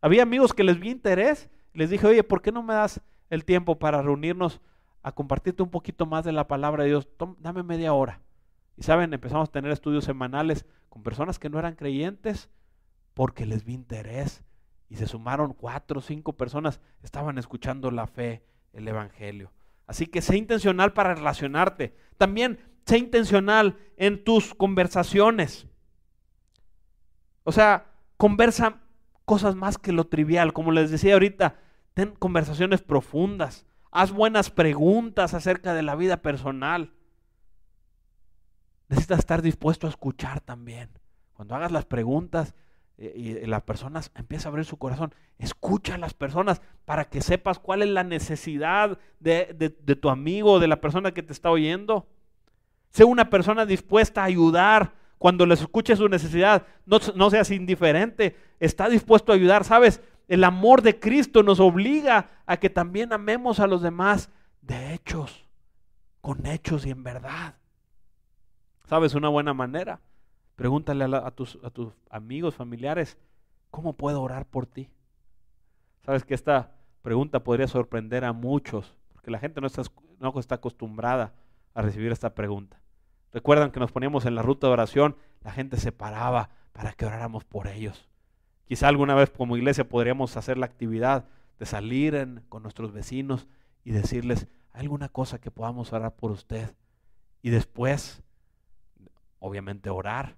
A: Había amigos que les vi interés. Les dije, oye, ¿por qué no me das el tiempo para reunirnos a compartirte un poquito más de la palabra de Dios? dame media hora. Y saben, empezamos a tener estudios semanales con personas que no eran creyentes porque les vi interés. Y se sumaron cuatro o cinco personas, estaban escuchando la fe, el Evangelio. Así que sé intencional para relacionarte. También sé intencional en tus conversaciones. O sea, conversa cosas más que lo trivial. Como les decía ahorita, ten conversaciones profundas. Haz buenas preguntas acerca de la vida personal. Necesitas estar dispuesto a escuchar también. Cuando hagas las preguntas, eh, y las personas empieza a abrir su corazón. Escucha a las personas para que sepas cuál es la necesidad de, de tu amigo, de la persona que te está oyendo. Sé una persona dispuesta a ayudar cuando les escuche su necesidad. No, no seas indiferente. Está dispuesto a ayudar. Sabes, el amor de Cristo nos obliga a que también amemos a los demás de hechos, con hechos y en verdad. ¿Sabes? Una buena manera Pregúntale a, tus, a tus amigos, familiares, ¿cómo puedo orar por ti? Sabes que esta pregunta podría sorprender a muchos, porque la gente no está, no está acostumbrada a recibir esta pregunta. Recuerdan que nos poníamos en la ruta de oración, la gente se paraba para que oráramos por ellos. Quizá alguna vez como iglesia podríamos hacer la actividad de salir con nuestros vecinos y decirles, ¿hay alguna cosa que podamos orar por usted? Y después, obviamente, orar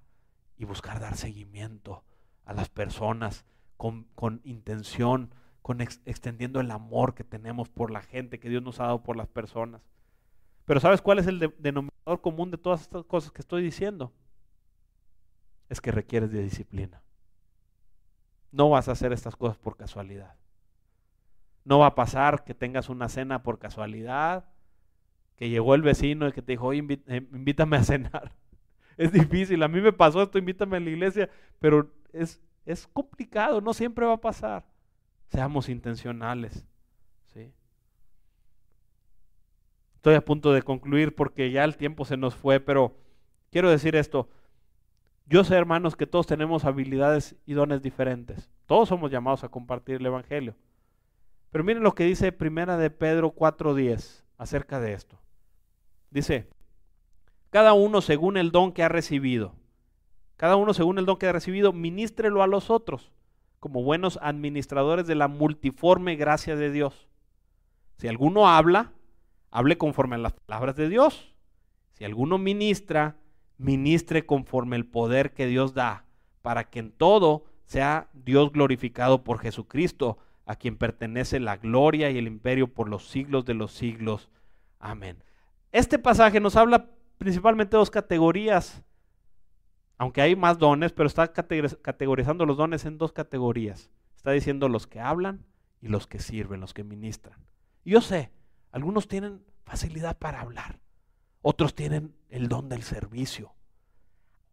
A: y buscar dar seguimiento a las personas con, intención, con extendiendo el amor que tenemos por la gente que Dios nos ha dado por las personas. Pero ¿sabes cuál es el denominador común de todas estas cosas que estoy diciendo? Es que requieres de disciplina. No vas a hacer estas cosas por casualidad. No va a pasar que tengas una cena por casualidad, que llegó el vecino y que te dijo, eh, invítame a cenar es difícil. A mí me pasó esto, invítame a la iglesia, pero es, es complicado, no siempre va a pasar. Seamos intencionales. ¿sí? Estoy a punto de concluir porque ya el tiempo se nos fue, pero quiero decir esto. Yo sé, hermanos, que todos tenemos habilidades y dones diferentes. Todos somos llamados a compartir el Evangelio. Pero miren lo que dice Primera de Pedro 4.10 acerca de esto. Dice, cada uno según el don que ha recibido. Cada uno según el don que ha recibido, ministrelo a los otros, como buenos administradores de la multiforme gracia de Dios. Si alguno habla, hable conforme a las palabras de Dios. Si alguno ministra, ministre conforme el poder que Dios da, para que en todo sea Dios glorificado por Jesucristo, a quien pertenece la gloria y el imperio por los siglos de los siglos. Amén. Este pasaje nos habla principalmente dos categorías, aunque hay más dones, pero está categorizando los dones en dos categorías. Está diciendo los que hablan y los que sirven, los que ministran. yo sé, algunos tienen facilidad para hablar, otros tienen el don del servicio.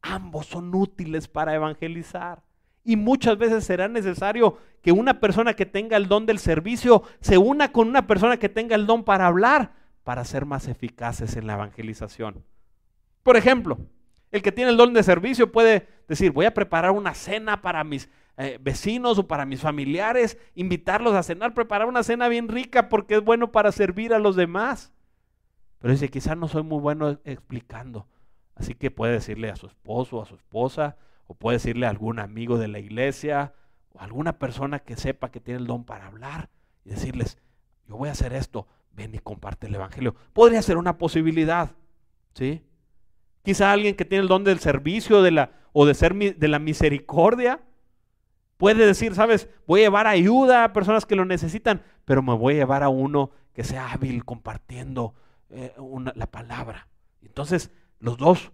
A: Ambos son útiles para evangelizar Y muchas veces será necesario que una persona que tenga el don del servicio se una con una persona que tenga el don para hablar, para ser más eficaces en la evangelización. Por ejemplo, el que tiene el don de servicio puede decir, voy a preparar una cena para mis eh, vecinos o para mis familiares, invitarlos a cenar, preparar una cena bien rica porque es bueno para servir a los demás. Pero dice, quizás no soy muy bueno explicando. Así que puede decirle a su esposo o a su esposa, o puede decirle a algún amigo de la iglesia, o alguna persona que sepa que tiene el don para hablar, y decirles, yo voy a hacer esto, ven y comparte el Evangelio. Podría ser una posibilidad, ¿sí? Quizá alguien que tiene el don del servicio de la, o de ser de la misericordia, puede decir, sabes, voy a llevar ayuda a personas que lo necesitan, pero me voy a llevar a uno que sea hábil compartiendo eh, la palabra. Entonces, los dos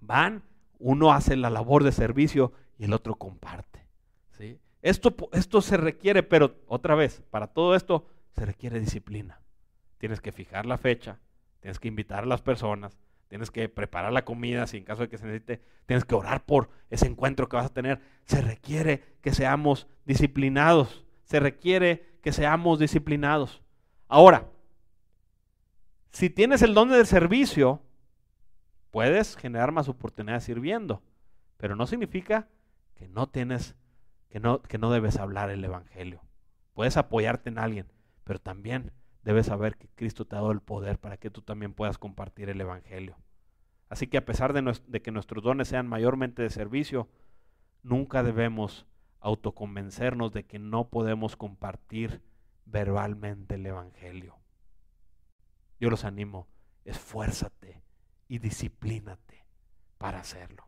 A: van, uno hace la labor de servicio y el otro comparte. ¿sí? Esto, esto se requiere, pero otra vez, para todo esto se requiere disciplina. Tienes que fijar la fecha, tienes que invitar a las personas, tienes que preparar la comida si en caso de que se necesite, tienes que orar por ese encuentro que vas a tener. Se requiere que seamos disciplinados, se requiere que seamos disciplinados. Ahora, si tienes el don del servicio, puedes generar más oportunidades sirviendo, pero no significa que no tienes, que no, que no debes hablar el Evangelio. Puedes apoyarte en alguien, pero también debes saber que Cristo te ha dado el poder para que tú también puedas compartir el Evangelio. Así que a pesar de, que nuestros dones sean mayormente de servicio, nunca debemos autoconvencernos de que no podemos compartir verbalmente el Evangelio. Yo los animo, esfuérzate y disciplínate para hacerlo.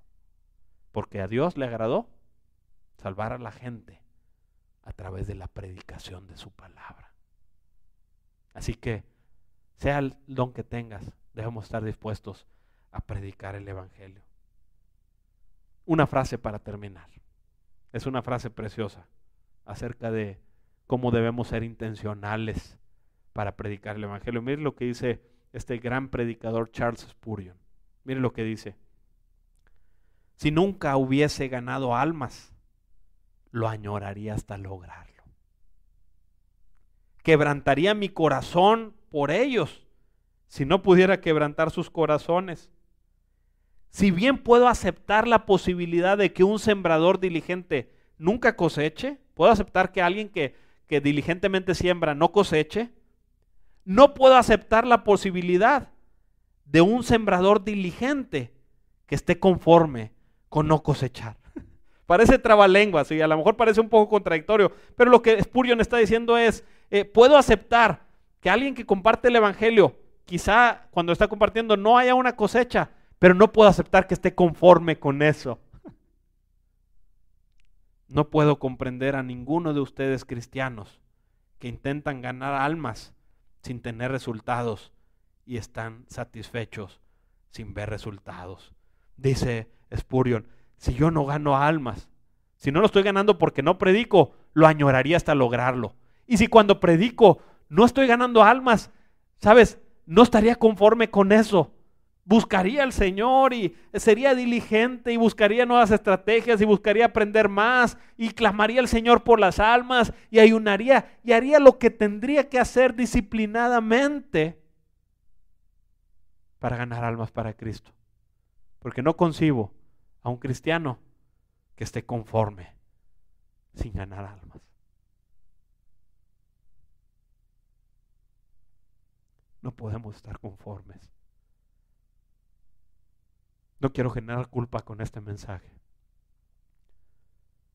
A: Porque a Dios le agradó salvar a la gente a través de la predicación de su palabra. Así que, sea el don que tengas, debemos estar dispuestos a predicar el Evangelio. Una frase para terminar. Es una frase preciosa acerca de cómo debemos ser intencionales para predicar el Evangelio. Mire lo que dice este gran predicador Charles Spurgeon. Mire lo que dice. Si nunca hubiese ganado almas, lo añoraría hasta lograrlo. Quebrantaría mi corazón por ellos si no pudiera quebrantar sus corazones. Si bien puedo aceptar la posibilidad de que un sembrador diligente nunca coseche, puedo aceptar que alguien que, que diligentemente siembra no coseche, no puedo aceptar la posibilidad de un sembrador diligente que esté conforme con no cosechar. Parece trabalenguas y a lo mejor parece un poco contradictorio, pero lo que Spurgeon está diciendo es, eh, puedo aceptar que alguien que comparte el Evangelio, quizá cuando está compartiendo no haya una cosecha, pero no puedo aceptar que esté conforme con eso. No puedo comprender a ninguno de ustedes cristianos que intentan ganar almas sin tener resultados y están satisfechos sin ver resultados. Dice Spurion, si yo no gano almas, si no lo estoy ganando porque no predico, lo añoraría hasta lograrlo. Y si cuando predico no estoy ganando almas, sabes, no estaría conforme con eso. Buscaría al Señor y sería diligente y buscaría nuevas estrategias y buscaría aprender más y clamaría al Señor por las almas y ayunaría y haría lo que tendría que hacer disciplinadamente para ganar almas para Cristo. Porque no concibo a un cristiano que esté conforme sin ganar almas. No podemos estar conformes. No quiero generar culpa con este mensaje.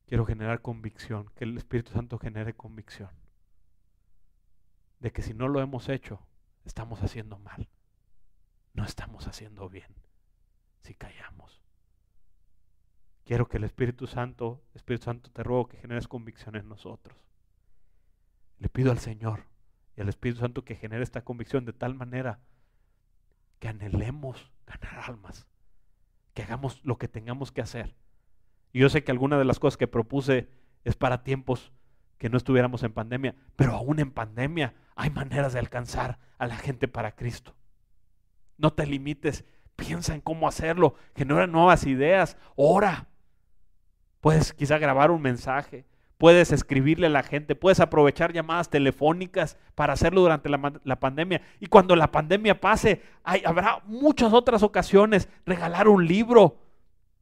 A: Quiero generar convicción, que el Espíritu Santo genere convicción de que si no lo hemos hecho, estamos haciendo mal. No estamos haciendo bien si callamos. Quiero que el Espíritu Santo, Espíritu Santo, te ruego que generes convicción en nosotros. Le pido al Señor y al Espíritu Santo que genere esta convicción de tal manera que anhelemos ganar almas, que hagamos lo que tengamos que hacer. Y yo sé que alguna de las cosas que propuse es para tiempos que no estuviéramos en pandemia, pero aún en pandemia hay maneras de alcanzar a la gente para Cristo. No te limites, piensa en cómo hacerlo, genera nuevas ideas, ora. Puedes quizá grabar un mensaje, puedes escribirle a la gente, puedes aprovechar llamadas telefónicas para hacerlo durante la, pandemia. Y cuando la pandemia pase, hay, habrá muchas otras ocasiones, regalar un libro,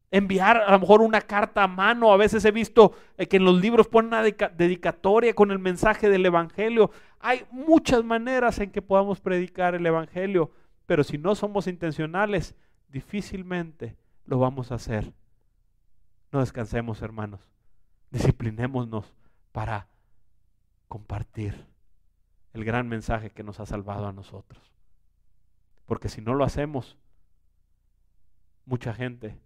A: enviar a lo mejor una carta a mano. A veces he visto eh, que en los libros ponen una dedicatoria con el mensaje del Evangelio. Hay muchas maneras en que podamos predicar el Evangelio, pero si no somos intencionales, difícilmente lo vamos a hacer. No descansemos, hermanos. Disciplinémonos para compartir el gran mensaje que nos ha salvado a nosotros. Porque si no lo hacemos, mucha gente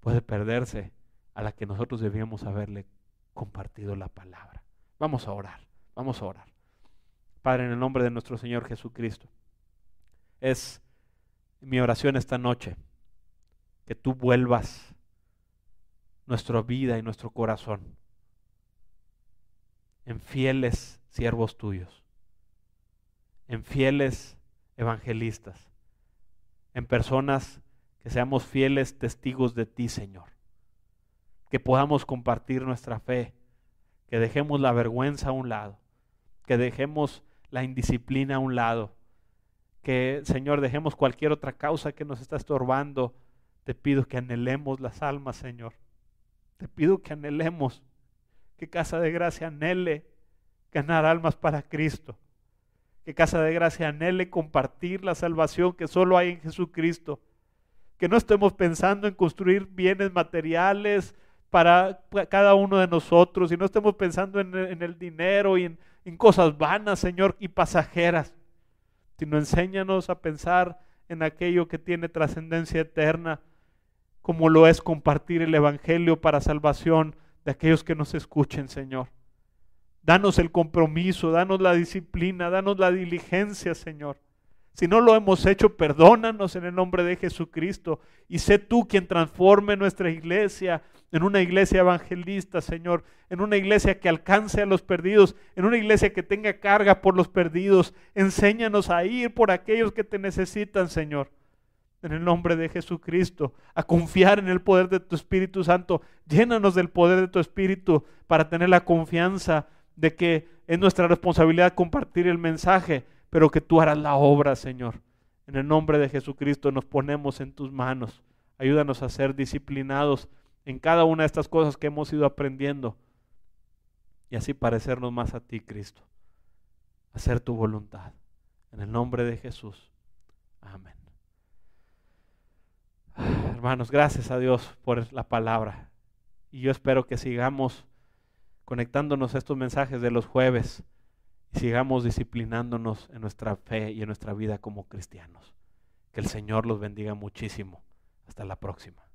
A: puede perderse a la que nosotros debíamos haberle compartido la palabra. Vamos a orar, vamos a orar. Padre, en el nombre de nuestro Señor Jesucristo, es mi oración esta noche que tú vuelvas nuestra vida y nuestro corazón. En fieles siervos tuyos, en fieles evangelistas, en personas que seamos fieles testigos de ti, Señor, que podamos compartir nuestra fe, que dejemos la vergüenza a un lado, que dejemos la indisciplina a un lado, que, Señor, dejemos cualquier otra causa que nos está estorbando. Te pido que anhelemos las almas, Señor te pido que anhelemos, que Casa de Gracia anhele ganar almas para Cristo. Que Casa de Gracia anhele compartir la salvación que solo hay en Jesucristo. Que no estemos pensando en construir bienes materiales para cada uno de nosotros y no estemos pensando en, el dinero y en, en cosas vanas, Señor, y pasajeras, sino enséñanos a pensar en aquello que tiene trascendencia eterna como lo es compartir el Evangelio para salvación de aquellos que nos escuchen, Señor. Danos el compromiso, danos la disciplina, danos la diligencia, Señor. Si no lo hemos hecho, perdónanos en el nombre de Jesucristo y sé tú quien transforme nuestra iglesia en una iglesia evangelista, Señor, en una iglesia que alcance a los perdidos, en una iglesia que tenga carga por los perdidos. Enséñanos a ir por aquellos que te necesitan, Señor en el nombre de Jesucristo, a confiar en el poder de tu Espíritu Santo. Llénanos del poder de tu Espíritu para tener la confianza de que es nuestra responsabilidad compartir el mensaje, pero que tú harás la obra, Señor. En el nombre de Jesucristo nos ponemos en tus manos. Ayúdanos a ser disciplinados en cada una de estas cosas que hemos ido aprendiendo y así parecernos más a ti, Cristo. Hacer tu voluntad. En el nombre de Jesús. Amén. Hermanos, gracias a Dios por la palabra. Y yo espero que sigamos conectándonos a estos mensajes de los jueves y sigamos disciplinándonos en nuestra fe y en nuestra vida como cristianos. Que el Señor los bendiga muchísimo. Hasta la próxima.